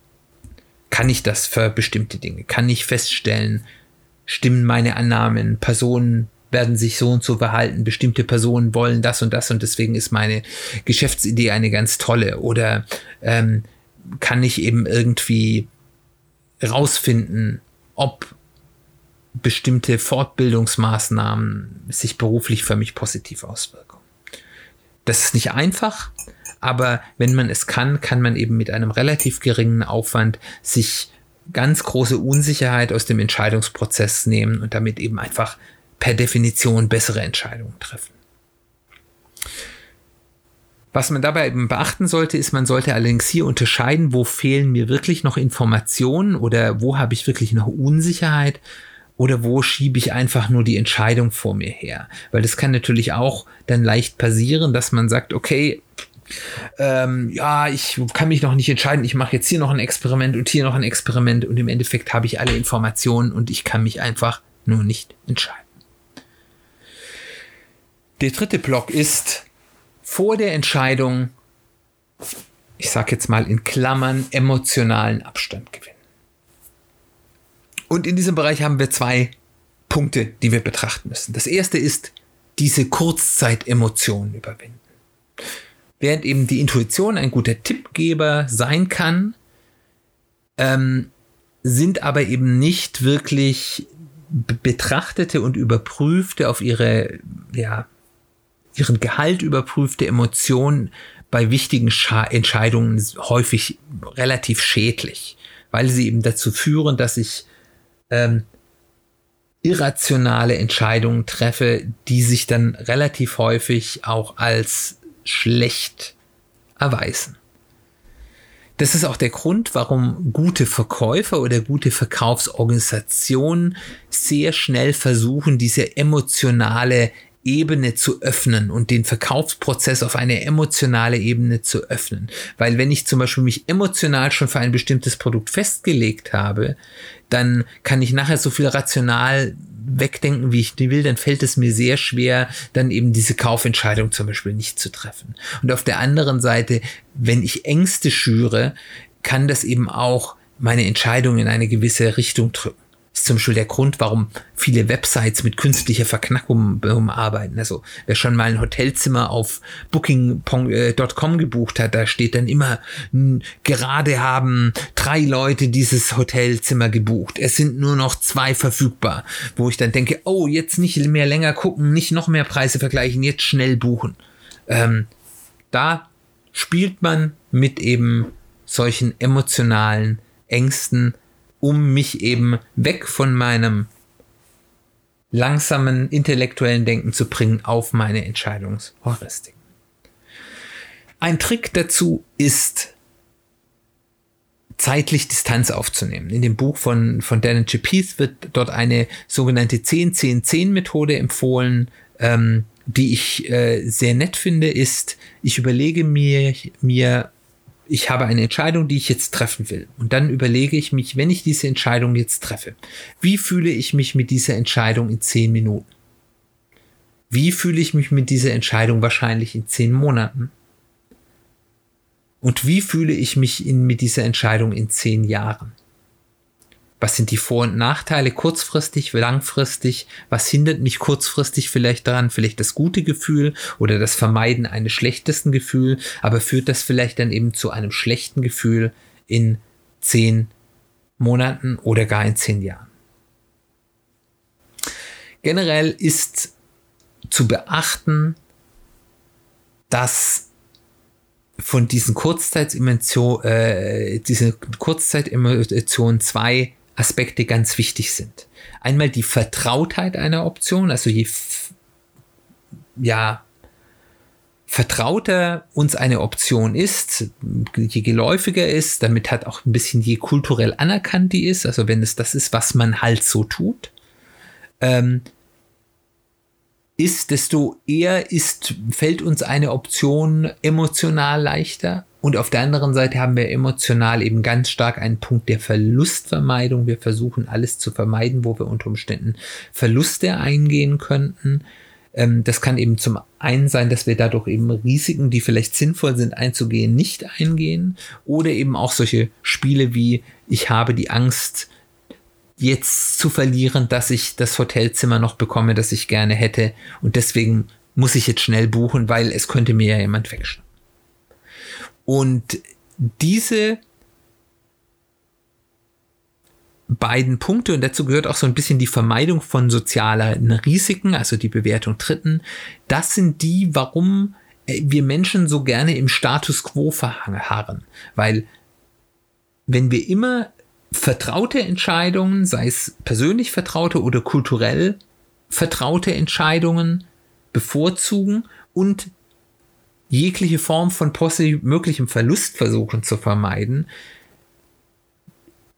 kann ich das für bestimmte Dinge? Kann ich feststellen, stimmen meine Annahmen, Personen werden sich so und so verhalten, bestimmte Personen wollen das und das und deswegen ist meine Geschäftsidee eine ganz tolle oder ähm, kann ich eben irgendwie rausfinden, ob bestimmte Fortbildungsmaßnahmen sich beruflich für mich positiv auswirken. Das ist nicht einfach, aber wenn man es kann, kann man eben mit einem relativ geringen Aufwand sich ganz große Unsicherheit aus dem Entscheidungsprozess nehmen und damit eben einfach per Definition bessere Entscheidungen treffen. Was man dabei eben beachten sollte, ist, man sollte allerdings hier unterscheiden, wo fehlen mir wirklich noch Informationen oder wo habe ich wirklich noch Unsicherheit oder wo schiebe ich einfach nur die Entscheidung vor mir her. Weil das kann natürlich auch dann leicht passieren, dass man sagt, okay, ähm, ja, ich kann mich noch nicht entscheiden, ich mache jetzt hier noch ein Experiment und hier noch ein Experiment und im Endeffekt habe ich alle Informationen und ich kann mich einfach nur nicht entscheiden. Der dritte Block ist vor der Entscheidung, ich sage jetzt mal in Klammern, emotionalen Abstand gewinnen. Und in diesem Bereich haben wir zwei Punkte, die wir betrachten müssen. Das erste ist diese Kurzzeit-Emotionen überwinden. Während eben die Intuition ein guter Tippgeber sein kann, ähm, sind aber eben nicht wirklich betrachtete und überprüfte auf ihre, ja, ihren Gehalt überprüfte Emotionen bei wichtigen Scha Entscheidungen häufig relativ schädlich, weil sie eben dazu führen, dass ich ähm, irrationale Entscheidungen treffe, die sich dann relativ häufig auch als schlecht erweisen. Das ist auch der Grund, warum gute Verkäufer oder gute Verkaufsorganisationen sehr schnell versuchen, diese emotionale Ebene zu öffnen und den Verkaufsprozess auf eine emotionale Ebene zu öffnen. Weil wenn ich zum Beispiel mich emotional schon für ein bestimmtes Produkt festgelegt habe, dann kann ich nachher so viel rational wegdenken, wie ich will, dann fällt es mir sehr schwer, dann eben diese Kaufentscheidung zum Beispiel nicht zu treffen. Und auf der anderen Seite, wenn ich Ängste schüre, kann das eben auch meine Entscheidung in eine gewisse Richtung drücken ist zum Beispiel der Grund, warum viele Websites mit künstlicher Verknackung arbeiten. Also wer schon mal ein Hotelzimmer auf Booking.com äh, gebucht hat, da steht dann immer, gerade haben drei Leute dieses Hotelzimmer gebucht. Es sind nur noch zwei verfügbar. Wo ich dann denke, oh, jetzt nicht mehr länger gucken, nicht noch mehr Preise vergleichen, jetzt schnell buchen. Ähm, da spielt man mit eben solchen emotionalen Ängsten um mich eben weg von meinem langsamen intellektuellen Denken zu bringen auf meine Entscheidungsheuristik. Ein Trick dazu ist, zeitlich Distanz aufzunehmen. In dem Buch von, von Daniel Peace wird dort eine sogenannte 10-10-10-Methode empfohlen, ähm, die ich äh, sehr nett finde, ist, ich überlege mir, mir ich habe eine Entscheidung, die ich jetzt treffen will. Und dann überlege ich mich, wenn ich diese Entscheidung jetzt treffe, wie fühle ich mich mit dieser Entscheidung in zehn Minuten? Wie fühle ich mich mit dieser Entscheidung wahrscheinlich in zehn Monaten? Und wie fühle ich mich in, mit dieser Entscheidung in zehn Jahren? Was sind die Vor- und Nachteile kurzfristig, langfristig? Was hindert mich kurzfristig vielleicht daran? Vielleicht das gute Gefühl oder das Vermeiden eines schlechtesten Gefühls, aber führt das vielleicht dann eben zu einem schlechten Gefühl in zehn Monaten oder gar in zehn Jahren? Generell ist zu beachten, dass von diesen Kurzzeit-Emotionen äh, diese Kurzzeit-Emotionen zwei Aspekte ganz wichtig sind. Einmal die Vertrautheit einer Option, also je ja, vertrauter uns eine Option ist, je geläufiger ist, damit hat auch ein bisschen je kulturell anerkannt die ist, also wenn es das ist, was man halt so tut, ähm, ist, desto eher ist, fällt uns eine Option emotional leichter und auf der anderen Seite haben wir emotional eben ganz stark einen Punkt der Verlustvermeidung. Wir versuchen alles zu vermeiden, wo wir unter Umständen Verluste eingehen könnten. Ähm, das kann eben zum einen sein, dass wir dadurch eben Risiken, die vielleicht sinnvoll sind einzugehen, nicht eingehen. Oder eben auch solche Spiele wie ich habe die Angst, jetzt zu verlieren, dass ich das Hotelzimmer noch bekomme, das ich gerne hätte. Und deswegen muss ich jetzt schnell buchen, weil es könnte mir ja jemand wegschnappen. Und diese beiden Punkte, und dazu gehört auch so ein bisschen die Vermeidung von sozialen Risiken, also die Bewertung Dritten, das sind die, warum äh, wir Menschen so gerne im Status quo verharren. Weil wenn wir immer vertraute Entscheidungen, sei es persönlich vertraute oder kulturell vertraute Entscheidungen bevorzugen und jegliche Form von möglichem Verlust versuchen zu vermeiden.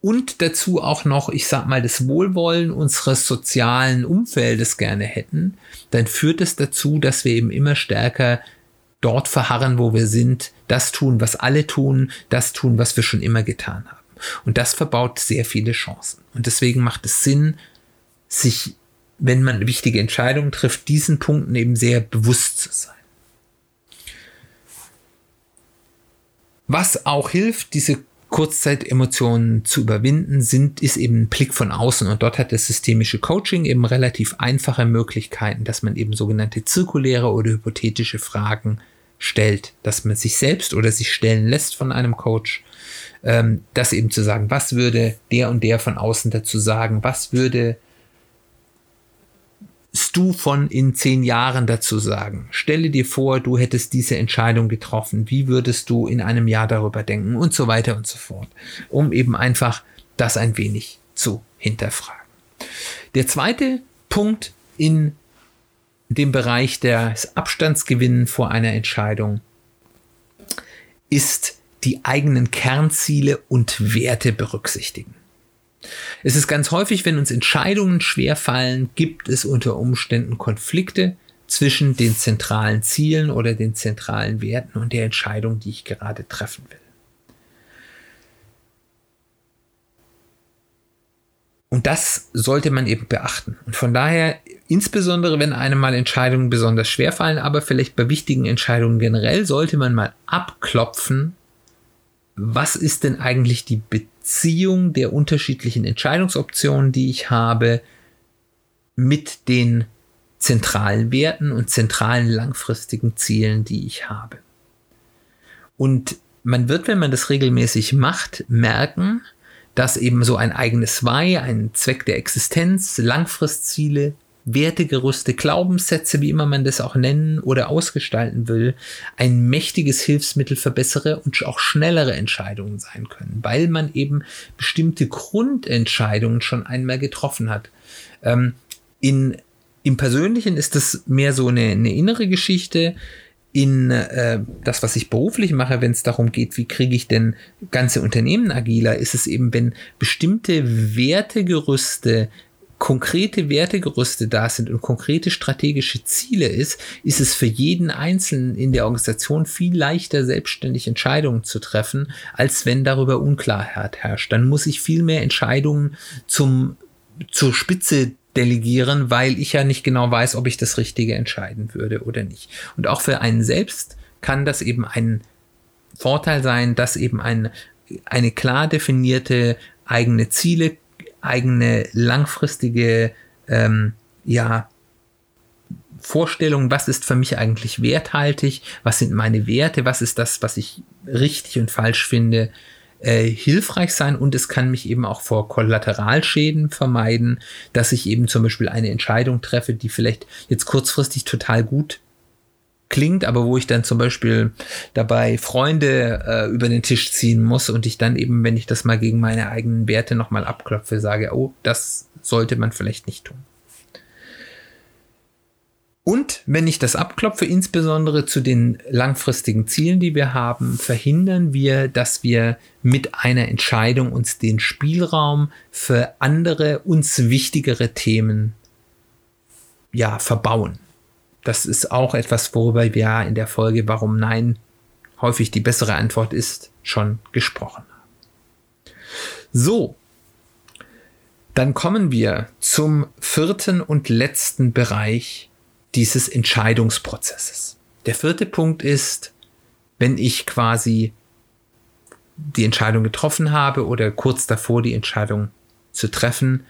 Und dazu auch noch, ich sag mal, das Wohlwollen unseres sozialen Umfeldes gerne hätten, dann führt es dazu, dass wir eben immer stärker dort verharren, wo wir sind, das tun, was alle tun, das tun, was wir schon immer getan haben. Und das verbaut sehr viele Chancen. Und deswegen macht es Sinn, sich, wenn man wichtige Entscheidungen trifft, diesen Punkten eben sehr bewusst zu sein. Was auch hilft, diese Kurzzeitemotionen zu überwinden, sind, ist eben ein Blick von außen. Und dort hat das systemische Coaching eben relativ einfache Möglichkeiten, dass man eben sogenannte zirkuläre oder hypothetische Fragen stellt, dass man sich selbst oder sich stellen lässt von einem Coach, ähm, das eben zu sagen, was würde der und der von außen dazu sagen, was würde du von in zehn Jahren dazu sagen? Stelle dir vor, du hättest diese Entscheidung getroffen. Wie würdest du in einem Jahr darüber denken? Und so weiter und so fort. Um eben einfach das ein wenig zu hinterfragen. Der zweite Punkt in dem Bereich des Abstandsgewinnen vor einer Entscheidung ist die eigenen Kernziele und Werte berücksichtigen. Es ist ganz häufig, wenn uns Entscheidungen schwerfallen, gibt es unter Umständen Konflikte zwischen den zentralen Zielen oder den zentralen Werten und der Entscheidung, die ich gerade treffen will. Und das sollte man eben beachten. Und von daher, insbesondere wenn einem mal Entscheidungen besonders schwer fallen, aber vielleicht bei wichtigen Entscheidungen generell, sollte man mal abklopfen, was ist denn eigentlich die Beziehung der unterschiedlichen Entscheidungsoptionen, die ich habe, mit den zentralen Werten und zentralen langfristigen Zielen, die ich habe. Und man wird, wenn man das regelmäßig macht, merken, dass eben so ein eigenes Why, ein Zweck der Existenz, Langfristziele, Wertegerüste, Glaubenssätze, wie immer man das auch nennen oder ausgestalten will, ein mächtiges Hilfsmittel für bessere und auch schnellere Entscheidungen sein können, weil man eben bestimmte Grundentscheidungen schon einmal getroffen hat. Ähm, in, Im Persönlichen ist das mehr so eine, eine innere Geschichte in äh, das, was ich beruflich mache, wenn es darum geht, wie kriege ich denn ganze Unternehmen agiler, ist es eben, wenn bestimmte Wertegerüste konkrete Wertegerüste da sind und konkrete strategische Ziele ist, ist es für jeden Einzelnen in der Organisation viel leichter, selbstständig Entscheidungen zu treffen, als wenn darüber Unklarheit herrscht. Dann muss ich viel mehr Entscheidungen zum, zur Spitze delegieren, weil ich ja nicht genau weiß, ob ich das Richtige entscheiden würde oder nicht. Und auch für einen selbst kann das eben ein Vorteil sein, dass eben ein, eine klar definierte eigene Ziele eigene langfristige ähm, ja, Vorstellung, was ist für mich eigentlich werthaltig, was sind meine Werte, was ist das, was ich richtig und falsch finde, äh, hilfreich sein. Und es kann mich eben auch vor Kollateralschäden vermeiden, dass ich eben zum Beispiel eine Entscheidung treffe, die vielleicht jetzt kurzfristig total gut klingt, aber wo ich dann zum Beispiel dabei Freunde äh, über den Tisch ziehen muss und ich dann eben, wenn ich das mal gegen meine eigenen Werte nochmal abklopfe, sage, oh, das sollte man vielleicht nicht tun. Und wenn ich das abklopfe, insbesondere zu den langfristigen Zielen, die wir haben, verhindern wir, dass wir mit einer Entscheidung uns den Spielraum für andere, uns wichtigere Themen ja, verbauen. Das ist auch etwas, worüber wir in der Folge Warum Nein häufig die bessere Antwort ist, schon gesprochen haben. So, dann kommen wir zum vierten und letzten Bereich dieses Entscheidungsprozesses. Der vierte Punkt ist, wenn ich quasi die Entscheidung getroffen habe oder kurz davor die Entscheidung zu treffen,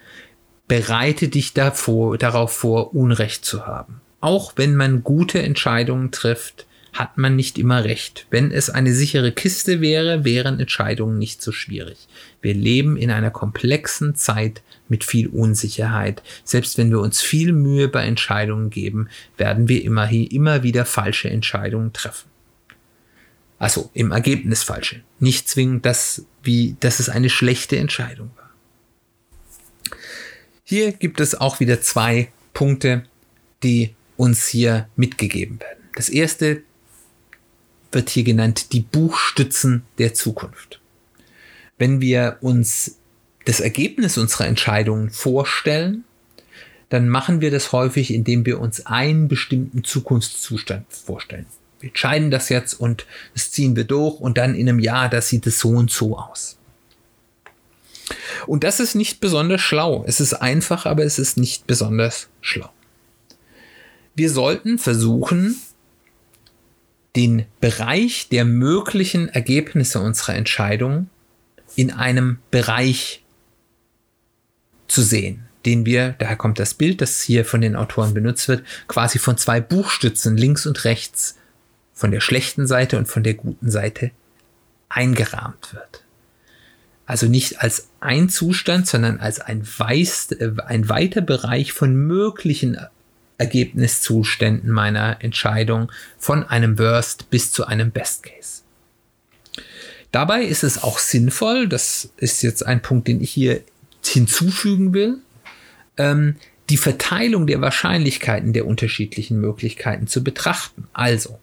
bereite dich davor, darauf vor, Unrecht zu haben. Auch wenn man gute Entscheidungen trifft, hat man nicht immer recht. Wenn es eine sichere Kiste wäre, wären Entscheidungen nicht so schwierig. Wir leben in einer komplexen Zeit mit viel Unsicherheit. Selbst wenn wir uns viel Mühe bei Entscheidungen geben, werden wir immerhin immer wieder falsche Entscheidungen treffen. Also im Ergebnis falsche. Nicht zwingend, dass, wie, dass es eine schlechte Entscheidung war. Hier gibt es auch wieder zwei Punkte, die uns hier mitgegeben werden. Das erste wird hier genannt die Buchstützen der Zukunft. Wenn wir uns das Ergebnis unserer Entscheidungen vorstellen, dann machen wir das häufig, indem wir uns einen bestimmten Zukunftszustand vorstellen. wir entscheiden das jetzt und das ziehen wir durch und dann in einem Jahr, da sieht es so und so aus. Und das ist nicht besonders schlau. Es ist einfach, aber es ist nicht besonders schlau. Wir sollten versuchen, den Bereich der möglichen Ergebnisse unserer Entscheidung in einem Bereich zu sehen, den wir, daher kommt das Bild, das hier von den Autoren benutzt wird, quasi von zwei Buchstützen links und rechts, von der schlechten Seite und von der guten Seite eingerahmt wird. Also nicht als ein Zustand, sondern als ein, weiß, äh, ein weiter Bereich von möglichen Ergebniszuständen meiner Entscheidung von einem Worst bis zu einem Best Case. Dabei ist es auch sinnvoll, das ist jetzt ein Punkt, den ich hier hinzufügen will, ähm, die Verteilung der Wahrscheinlichkeiten der unterschiedlichen Möglichkeiten zu betrachten. Also,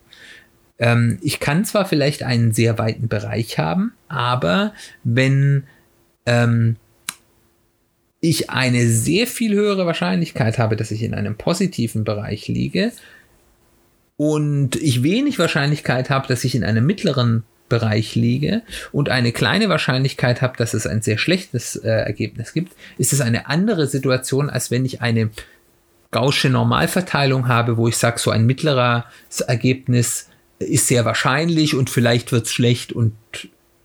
ähm, ich kann zwar vielleicht einen sehr weiten Bereich haben, aber wenn ähm, ich eine sehr viel höhere Wahrscheinlichkeit habe, dass ich in einem positiven Bereich liege. Und ich wenig Wahrscheinlichkeit habe, dass ich in einem mittleren Bereich liege. Und eine kleine Wahrscheinlichkeit habe, dass es ein sehr schlechtes äh, Ergebnis gibt, ist es eine andere Situation, als wenn ich eine gausche Normalverteilung habe, wo ich sage, so ein mittleres Ergebnis ist sehr wahrscheinlich und vielleicht wird es schlecht und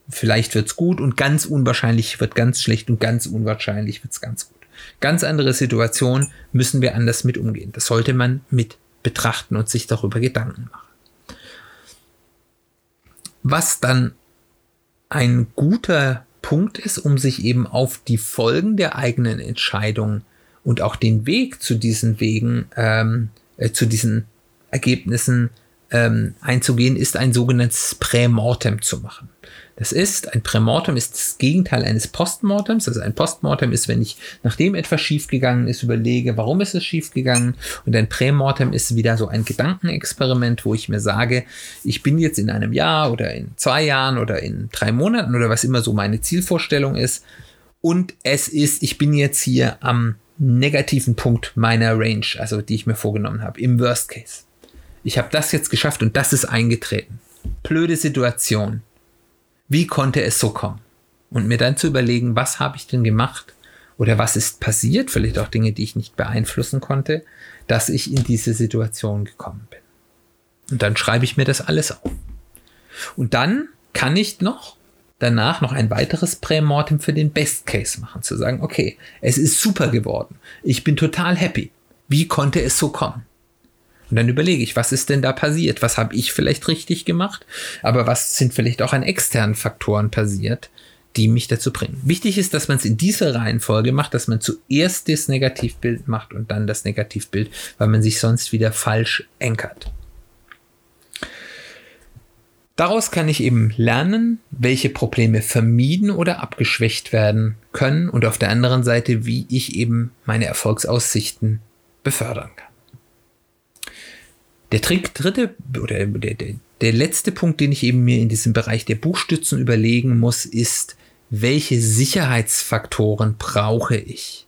vielleicht wird es gut und ganz unwahrscheinlich wird ganz schlecht und ganz unwahrscheinlich wird es ganz gut. Ganz andere Situation müssen wir anders mit umgehen. Das sollte man mit betrachten und sich darüber Gedanken machen. Was dann ein guter Punkt ist, um sich eben auf die Folgen der eigenen Entscheidung und auch den Weg zu diesen Wegen, ähm, äh, zu diesen Ergebnissen ähm, einzugehen, ist ein sogenanntes Prämortem zu machen. Das ist, ein Prämortem ist das Gegenteil eines Postmortems. Also ein Postmortem ist, wenn ich, nachdem etwas schiefgegangen ist, überlege, warum ist es schiefgegangen. Und ein Prämortem ist wieder so ein Gedankenexperiment, wo ich mir sage, ich bin jetzt in einem Jahr oder in zwei Jahren oder in drei Monaten oder was immer so meine Zielvorstellung ist. Und es ist, ich bin jetzt hier am negativen Punkt meiner Range, also die ich mir vorgenommen habe, im Worst Case ich habe das jetzt geschafft und das ist eingetreten. Blöde Situation. Wie konnte es so kommen? Und mir dann zu überlegen, was habe ich denn gemacht oder was ist passiert, vielleicht auch Dinge, die ich nicht beeinflussen konnte, dass ich in diese Situation gekommen bin. Und dann schreibe ich mir das alles auf. Und dann kann ich noch danach noch ein weiteres Prämortem für den Best Case machen, zu sagen, okay, es ist super geworden. Ich bin total happy. Wie konnte es so kommen? Und dann überlege ich, was ist denn da passiert? Was habe ich vielleicht richtig gemacht? Aber was sind vielleicht auch an externen Faktoren passiert, die mich dazu bringen? Wichtig ist, dass man es in dieser Reihenfolge macht, dass man zuerst das Negativbild macht und dann das Negativbild, weil man sich sonst wieder falsch enkert. Daraus kann ich eben lernen, welche Probleme vermieden oder abgeschwächt werden können und auf der anderen Seite, wie ich eben meine Erfolgsaussichten befördern kann. Der Trick, dritte oder der, der, der letzte Punkt, den ich eben mir in diesem Bereich der Buchstützen überlegen muss, ist, welche Sicherheitsfaktoren brauche ich?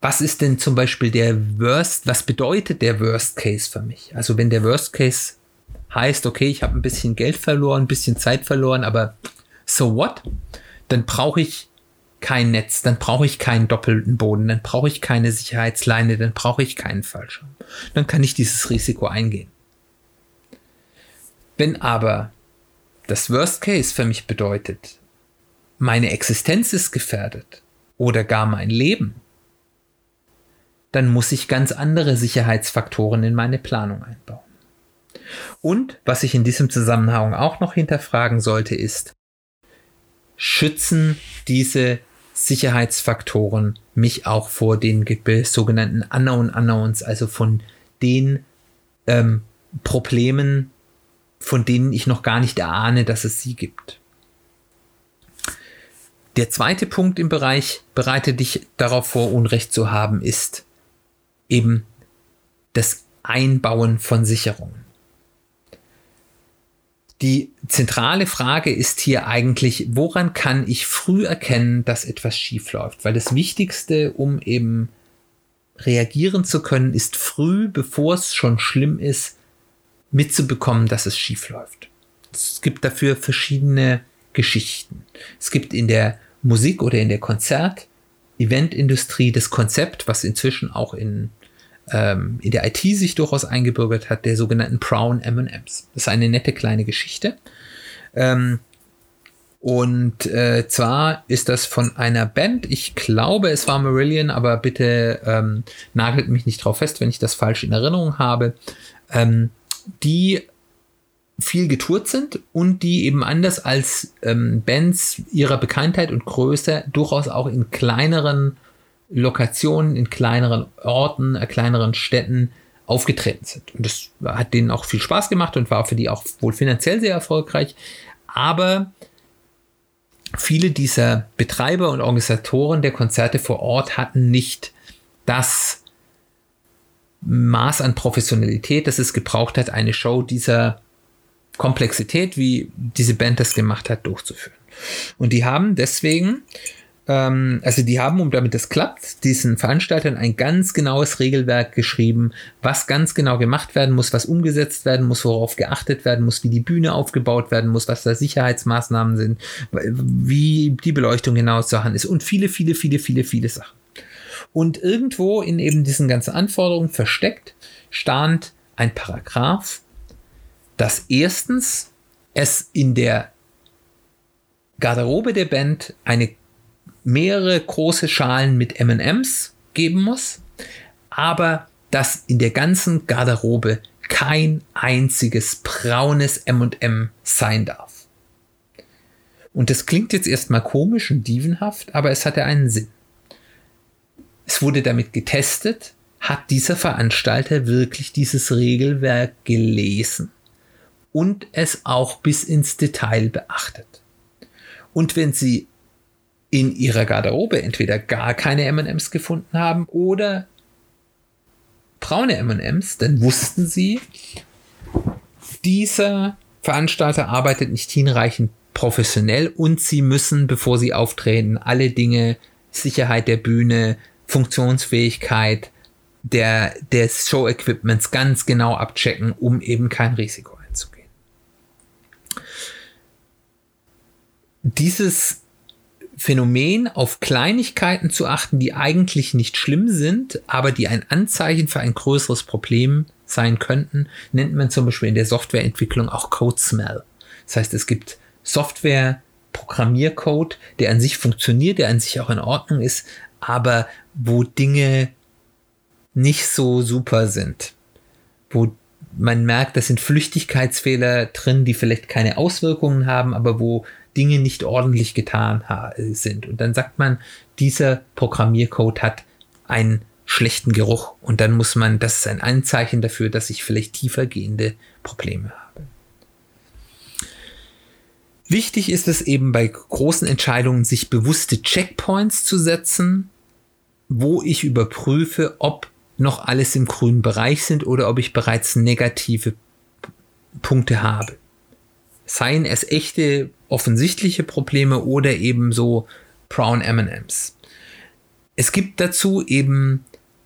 Was ist denn zum Beispiel der Worst, was bedeutet der Worst Case für mich? Also wenn der Worst Case heißt, okay, ich habe ein bisschen Geld verloren, ein bisschen Zeit verloren, aber so what? Dann brauche ich kein Netz, dann brauche ich keinen doppelten Boden, dann brauche ich keine Sicherheitsleine, dann brauche ich keinen Fallschirm. Dann kann ich dieses Risiko eingehen. Wenn aber das Worst Case für mich bedeutet, meine Existenz ist gefährdet oder gar mein Leben, dann muss ich ganz andere Sicherheitsfaktoren in meine Planung einbauen. Und was ich in diesem Zusammenhang auch noch hinterfragen sollte, ist, schützen diese Sicherheitsfaktoren mich auch vor den sogenannten Unknown Unknowns, also von den ähm, Problemen, von denen ich noch gar nicht erahne, dass es sie gibt. Der zweite Punkt im Bereich, bereite dich darauf vor, Unrecht zu haben, ist eben das Einbauen von Sicherungen. Die zentrale Frage ist hier eigentlich, woran kann ich früh erkennen, dass etwas schief läuft? Weil das Wichtigste, um eben reagieren zu können, ist früh, bevor es schon schlimm ist, mitzubekommen, dass es schief läuft. Es gibt dafür verschiedene Geschichten. Es gibt in der Musik oder in der Konzert-Eventindustrie das Konzept, was inzwischen auch in, ähm, in der IT sich durchaus eingebürgert hat, der sogenannten Brown M&Ms. Das ist eine nette kleine Geschichte. Ähm, und äh, zwar ist das von einer Band, ich glaube, es war Marillion, aber bitte ähm, nagelt mich nicht drauf fest, wenn ich das falsch in Erinnerung habe, ähm, die viel getourt sind und die eben anders als ähm, Bands ihrer Bekanntheit und Größe durchaus auch in kleineren Lokationen, in kleineren Orten, äh, kleineren Städten aufgetreten sind. Und das hat denen auch viel Spaß gemacht und war für die auch wohl finanziell sehr erfolgreich. Aber viele dieser Betreiber und Organisatoren der Konzerte vor Ort hatten nicht das Maß an Professionalität, das es gebraucht hat, eine Show dieser Komplexität, wie diese Band das gemacht hat, durchzuführen. Und die haben deswegen, ähm, also die haben, um damit das klappt, diesen Veranstaltern ein ganz genaues Regelwerk geschrieben, was ganz genau gemacht werden muss, was umgesetzt werden muss, worauf geachtet werden muss, wie die Bühne aufgebaut werden muss, was da Sicherheitsmaßnahmen sind, wie die Beleuchtung genau zu ist und viele, viele, viele, viele, viele Sachen. Und irgendwo in eben diesen ganzen Anforderungen versteckt stand ein Paragraph, dass erstens es in der Garderobe der Band eine mehrere große Schalen mit M&Ms geben muss, aber dass in der ganzen Garderobe kein einziges braunes M&M sein darf. Und das klingt jetzt erstmal komisch und dievenhaft, aber es hatte einen Sinn. Es wurde damit getestet, hat dieser Veranstalter wirklich dieses Regelwerk gelesen und es auch bis ins Detail beachtet. Und wenn Sie in Ihrer Garderobe entweder gar keine MMs gefunden haben oder braune MMs, dann wussten Sie, dieser Veranstalter arbeitet nicht hinreichend professionell und Sie müssen, bevor Sie auftreten, alle Dinge, Sicherheit der Bühne, Funktionsfähigkeit der, des Show-Equipments ganz genau abchecken, um eben kein Risiko dieses Phänomen auf Kleinigkeiten zu achten, die eigentlich nicht schlimm sind, aber die ein Anzeichen für ein größeres Problem sein könnten, nennt man zum Beispiel in der Softwareentwicklung auch Code Smell. Das heißt, es gibt Software, Programmiercode, der an sich funktioniert, der an sich auch in Ordnung ist, aber wo Dinge nicht so super sind, wo man merkt, das sind Flüchtigkeitsfehler drin, die vielleicht keine Auswirkungen haben, aber wo Dinge nicht ordentlich getan sind. Und dann sagt man, dieser Programmiercode hat einen schlechten Geruch und dann muss man, das ist ein Anzeichen dafür, dass ich vielleicht tiefergehende Probleme habe. Wichtig ist es eben bei großen Entscheidungen, sich bewusste Checkpoints zu setzen, wo ich überprüfe, ob noch alles im grünen Bereich sind oder ob ich bereits negative Punkte habe. Seien es echte offensichtliche Probleme oder eben so Brown M&Ms. Es gibt dazu eben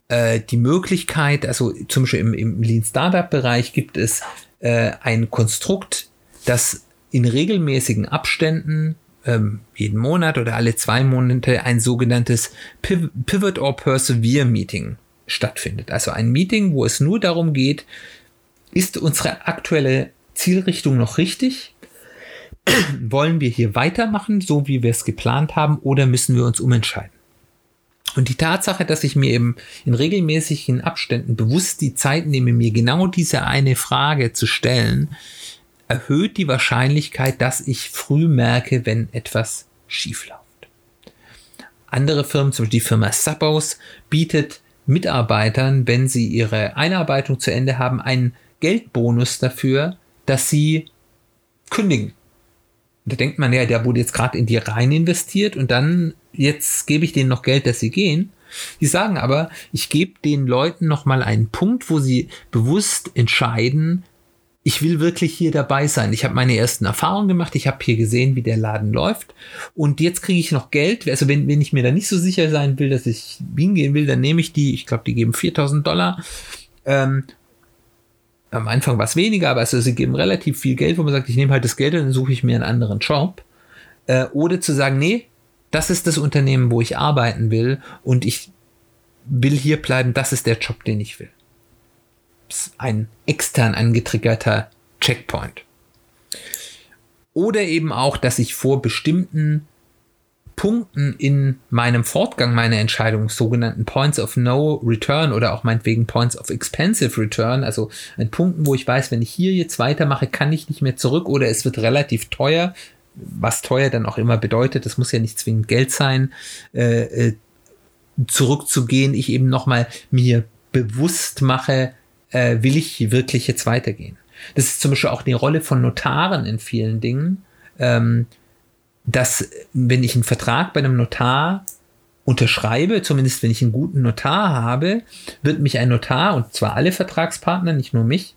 äh, die Möglichkeit, also zum Beispiel im, im Lean Startup Bereich gibt es äh, ein Konstrukt, das in regelmäßigen Abständen ähm, jeden Monat oder alle zwei Monate ein sogenanntes Pivot or Persevere Meeting stattfindet. Also ein Meeting, wo es nur darum geht, ist unsere aktuelle Zielrichtung noch richtig? wollen wir hier weitermachen, so wie wir es geplant haben, oder müssen wir uns umentscheiden? Und die Tatsache, dass ich mir eben in regelmäßigen Abständen bewusst die Zeit nehme, mir genau diese eine Frage zu stellen, erhöht die Wahrscheinlichkeit, dass ich früh merke, wenn etwas schief läuft. Andere Firmen, zum Beispiel die Firma Suppos, bietet Mitarbeitern, wenn sie ihre Einarbeitung zu Ende haben, einen Geldbonus dafür, dass sie kündigen da denkt man ja, der wurde jetzt gerade in die rein investiert und dann jetzt gebe ich denen noch Geld, dass sie gehen. Die sagen aber, ich gebe den Leuten noch mal einen Punkt, wo sie bewusst entscheiden, ich will wirklich hier dabei sein. Ich habe meine ersten Erfahrungen gemacht, ich habe hier gesehen, wie der Laden läuft und jetzt kriege ich noch Geld. Also wenn, wenn ich mir da nicht so sicher sein will, dass ich hingehen will, dann nehme ich die, ich glaube, die geben 4000 Dollar ähm, am Anfang was weniger, aber also sie geben relativ viel Geld, wo man sagt, ich nehme halt das Geld und dann suche ich mir einen anderen Job. Äh, oder zu sagen, nee, das ist das Unternehmen, wo ich arbeiten will und ich will hier bleiben, das ist der Job, den ich will. Ein extern angetriggerter Checkpoint. Oder eben auch, dass ich vor bestimmten Punkten in meinem Fortgang meiner Entscheidung, sogenannten Points of No Return oder auch meinetwegen Points of Expensive Return, also an Punkten, wo ich weiß, wenn ich hier jetzt weitermache, kann ich nicht mehr zurück oder es wird relativ teuer, was teuer dann auch immer bedeutet, das muss ja nicht zwingend Geld sein, äh, äh zurückzugehen, ich eben nochmal mir bewusst mache, äh, will ich wirklich jetzt weitergehen. Das ist zum Beispiel auch die Rolle von Notaren in vielen Dingen, ähm, dass wenn ich einen Vertrag bei einem Notar unterschreibe, zumindest wenn ich einen guten Notar habe, wird mich ein Notar, und zwar alle Vertragspartner, nicht nur mich,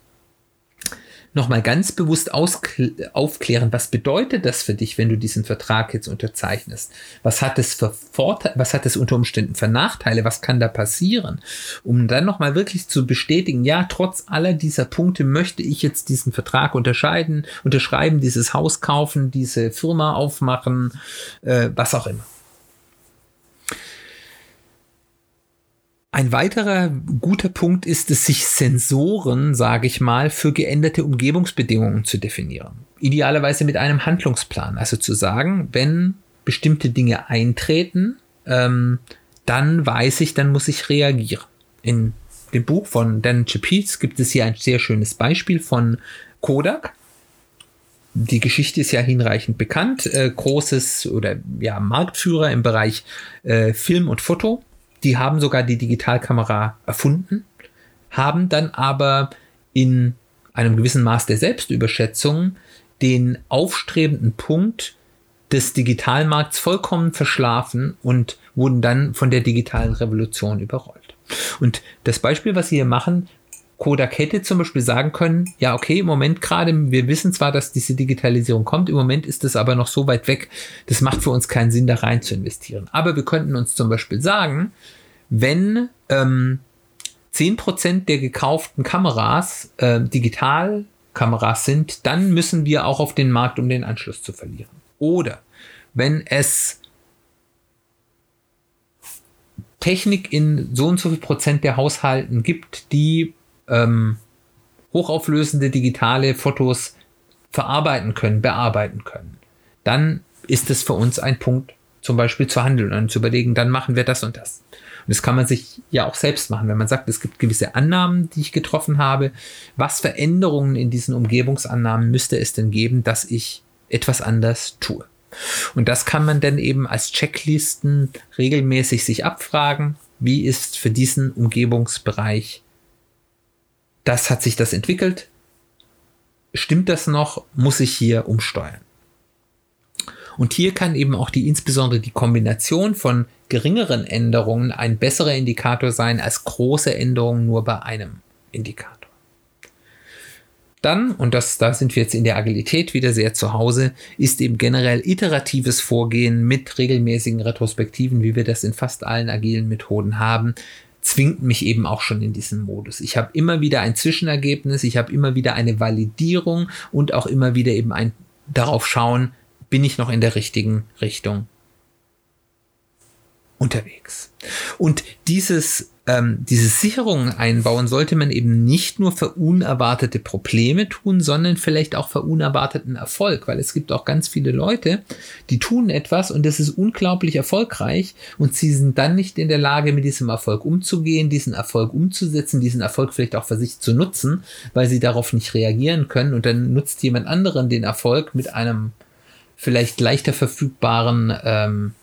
nochmal ganz bewusst aufklären, was bedeutet das für dich, wenn du diesen Vertrag jetzt unterzeichnest? Was hat es für Vorteile, was hat es unter Umständen für Nachteile? Was kann da passieren? Um dann nochmal wirklich zu bestätigen, ja, trotz aller dieser Punkte möchte ich jetzt diesen Vertrag unterscheiden, unterschreiben, dieses Haus kaufen, diese Firma aufmachen, äh, was auch immer. Ein weiterer guter Punkt ist es, sich Sensoren, sage ich mal, für geänderte Umgebungsbedingungen zu definieren. Idealerweise mit einem Handlungsplan. Also zu sagen, wenn bestimmte Dinge eintreten, ähm, dann weiß ich, dann muss ich reagieren. In dem Buch von Dan Chapitz gibt es hier ein sehr schönes Beispiel von Kodak. Die Geschichte ist ja hinreichend bekannt. Äh, großes oder ja, Marktführer im Bereich äh, Film und Foto die haben sogar die Digitalkamera erfunden, haben dann aber in einem gewissen Maß der Selbstüberschätzung den aufstrebenden Punkt des Digitalmarkts vollkommen verschlafen und wurden dann von der digitalen Revolution überrollt. Und das Beispiel, was sie hier machen, Kodak hätte zum Beispiel sagen können, ja, okay, im Moment gerade, wir wissen zwar, dass diese Digitalisierung kommt, im Moment ist es aber noch so weit weg, das macht für uns keinen Sinn, da rein zu investieren. Aber wir könnten uns zum Beispiel sagen, wenn ähm, 10% der gekauften Kameras äh, Digitalkameras sind, dann müssen wir auch auf den Markt, um den Anschluss zu verlieren. Oder wenn es Technik in so und so viel Prozent der Haushalten gibt, die ähm, hochauflösende digitale Fotos verarbeiten können, bearbeiten können, dann ist es für uns ein Punkt, zum Beispiel zu handeln und zu überlegen, dann machen wir das und das. Und das kann man sich ja auch selbst machen, wenn man sagt, es gibt gewisse Annahmen, die ich getroffen habe. Was für Änderungen in diesen Umgebungsannahmen müsste es denn geben, dass ich etwas anders tue? Und das kann man dann eben als Checklisten regelmäßig sich abfragen. Wie ist für diesen Umgebungsbereich das hat sich das entwickelt. Stimmt das noch? Muss ich hier umsteuern? Und hier kann eben auch die insbesondere die Kombination von geringeren Änderungen ein besserer Indikator sein als große Änderungen nur bei einem Indikator. Dann, und das, da sind wir jetzt in der Agilität wieder sehr zu Hause, ist eben generell iteratives Vorgehen mit regelmäßigen Retrospektiven, wie wir das in fast allen agilen Methoden haben, zwingt mich eben auch schon in diesen Modus. Ich habe immer wieder ein Zwischenergebnis, ich habe immer wieder eine Validierung und auch immer wieder eben ein darauf schauen, bin ich noch in der richtigen Richtung unterwegs. Und dieses ähm, diese Sicherungen einbauen, sollte man eben nicht nur für unerwartete Probleme tun, sondern vielleicht auch für unerwarteten Erfolg, weil es gibt auch ganz viele Leute, die tun etwas und das ist unglaublich erfolgreich und sie sind dann nicht in der Lage, mit diesem Erfolg umzugehen, diesen Erfolg umzusetzen, diesen Erfolg vielleicht auch für sich zu nutzen, weil sie darauf nicht reagieren können und dann nutzt jemand anderen den Erfolg mit einem vielleicht leichter verfügbaren ähm,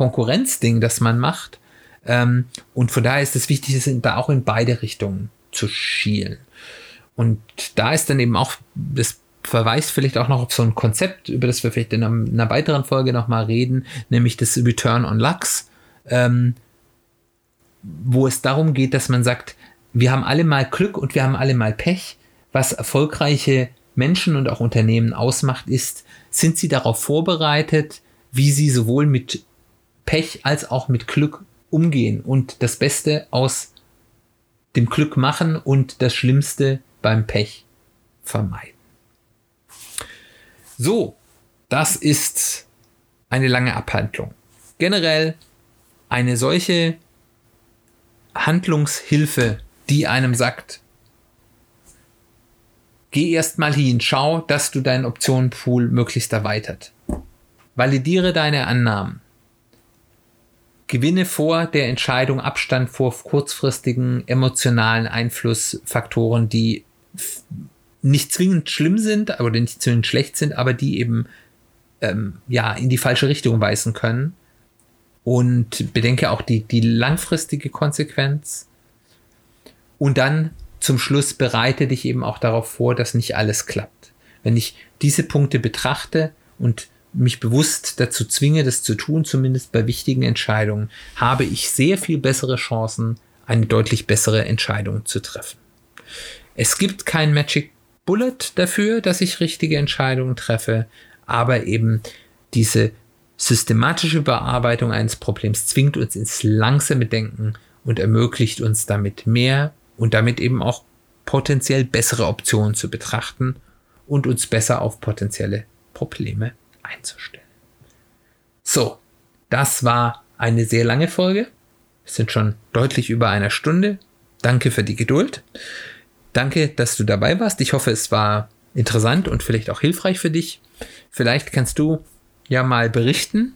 Konkurrenzding, das man macht ähm, und von daher ist es wichtig, es da auch in beide Richtungen zu schielen. Und da ist dann eben auch, das verweist vielleicht auch noch auf so ein Konzept, über das wir vielleicht in einer, in einer weiteren Folge nochmal reden, nämlich das Return on Lux, ähm, wo es darum geht, dass man sagt, wir haben alle mal Glück und wir haben alle mal Pech. Was erfolgreiche Menschen und auch Unternehmen ausmacht, ist, sind sie darauf vorbereitet, wie sie sowohl mit Pech als auch mit Glück umgehen und das Beste aus dem Glück machen und das Schlimmste beim Pech vermeiden. So, das ist eine lange Abhandlung. Generell eine solche Handlungshilfe, die einem sagt, geh erst mal hin, schau, dass du deinen Optionenpool möglichst erweitert. Validiere deine Annahmen. Gewinne vor der Entscheidung Abstand vor kurzfristigen emotionalen Einflussfaktoren, die nicht zwingend schlimm sind, aber nicht zwingend schlecht sind, aber die eben ähm, ja in die falsche Richtung weisen können. Und bedenke auch die, die langfristige Konsequenz. Und dann zum Schluss bereite dich eben auch darauf vor, dass nicht alles klappt. Wenn ich diese Punkte betrachte und mich bewusst dazu zwinge, das zu tun, zumindest bei wichtigen Entscheidungen, habe ich sehr viel bessere Chancen, eine deutlich bessere Entscheidung zu treffen. Es gibt kein Magic Bullet dafür, dass ich richtige Entscheidungen treffe, aber eben diese systematische Bearbeitung eines Problems zwingt uns ins langsame Denken und ermöglicht uns damit mehr und damit eben auch potenziell bessere Optionen zu betrachten und uns besser auf potenzielle Probleme einzustellen. So, das war eine sehr lange Folge. Wir sind schon deutlich über einer Stunde. Danke für die Geduld. Danke, dass du dabei warst. Ich hoffe, es war interessant und vielleicht auch hilfreich für dich. Vielleicht kannst du ja mal berichten,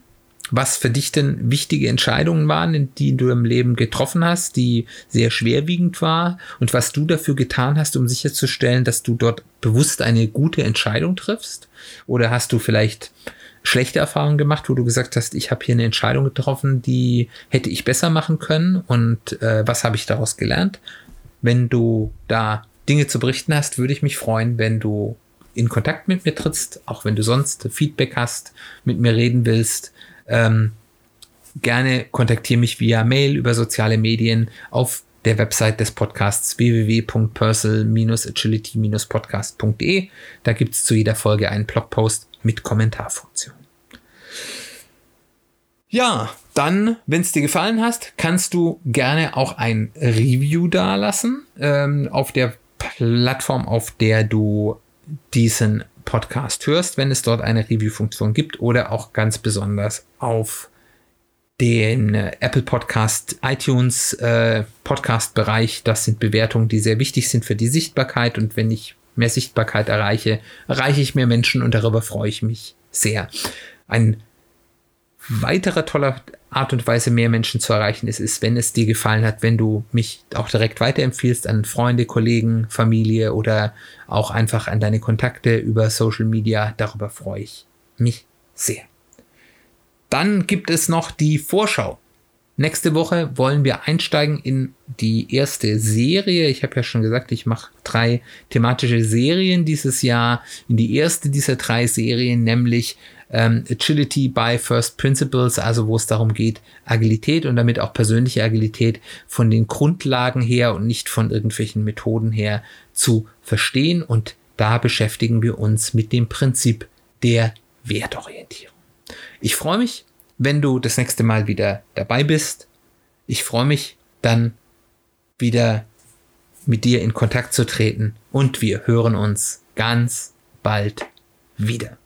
was für dich denn wichtige Entscheidungen waren, die du im Leben getroffen hast, die sehr schwerwiegend war und was du dafür getan hast, um sicherzustellen, dass du dort bewusst eine gute Entscheidung triffst? Oder hast du vielleicht schlechte Erfahrungen gemacht, wo du gesagt hast, ich habe hier eine Entscheidung getroffen, die hätte ich besser machen können und äh, was habe ich daraus gelernt? Wenn du da Dinge zu berichten hast, würde ich mich freuen, wenn du in Kontakt mit mir trittst, auch wenn du sonst Feedback hast, mit mir reden willst ähm, gerne kontaktiere mich via Mail über soziale Medien auf der Website des Podcasts www.personal-agility-podcast.de. Da gibt es zu jeder Folge einen Blogpost mit Kommentarfunktion. Ja, dann, wenn es dir gefallen hast, kannst du gerne auch ein Review dalassen ähm, auf der Plattform, auf der du diesen Podcast hörst, wenn es dort eine Review-Funktion gibt oder auch ganz besonders auf den äh, Apple Podcast, iTunes äh, Podcast Bereich. Das sind Bewertungen, die sehr wichtig sind für die Sichtbarkeit. Und wenn ich mehr Sichtbarkeit erreiche, erreiche ich mehr Menschen und darüber freue ich mich sehr. Ein weiterer toller Art und Weise, mehr Menschen zu erreichen ist, ist, wenn es dir gefallen hat, wenn du mich auch direkt weiterempfiehlst an Freunde, Kollegen, Familie oder auch einfach an deine Kontakte über Social Media. Darüber freue ich mich sehr. Dann gibt es noch die Vorschau. Nächste Woche wollen wir einsteigen in die erste Serie. Ich habe ja schon gesagt, ich mache drei thematische Serien dieses Jahr. In die erste dieser drei Serien, nämlich ähm, Agility by First Principles, also wo es darum geht, Agilität und damit auch persönliche Agilität von den Grundlagen her und nicht von irgendwelchen Methoden her zu verstehen. Und da beschäftigen wir uns mit dem Prinzip der Wertorientierung. Ich freue mich, wenn du das nächste Mal wieder dabei bist. Ich freue mich dann wieder mit dir in Kontakt zu treten und wir hören uns ganz bald wieder.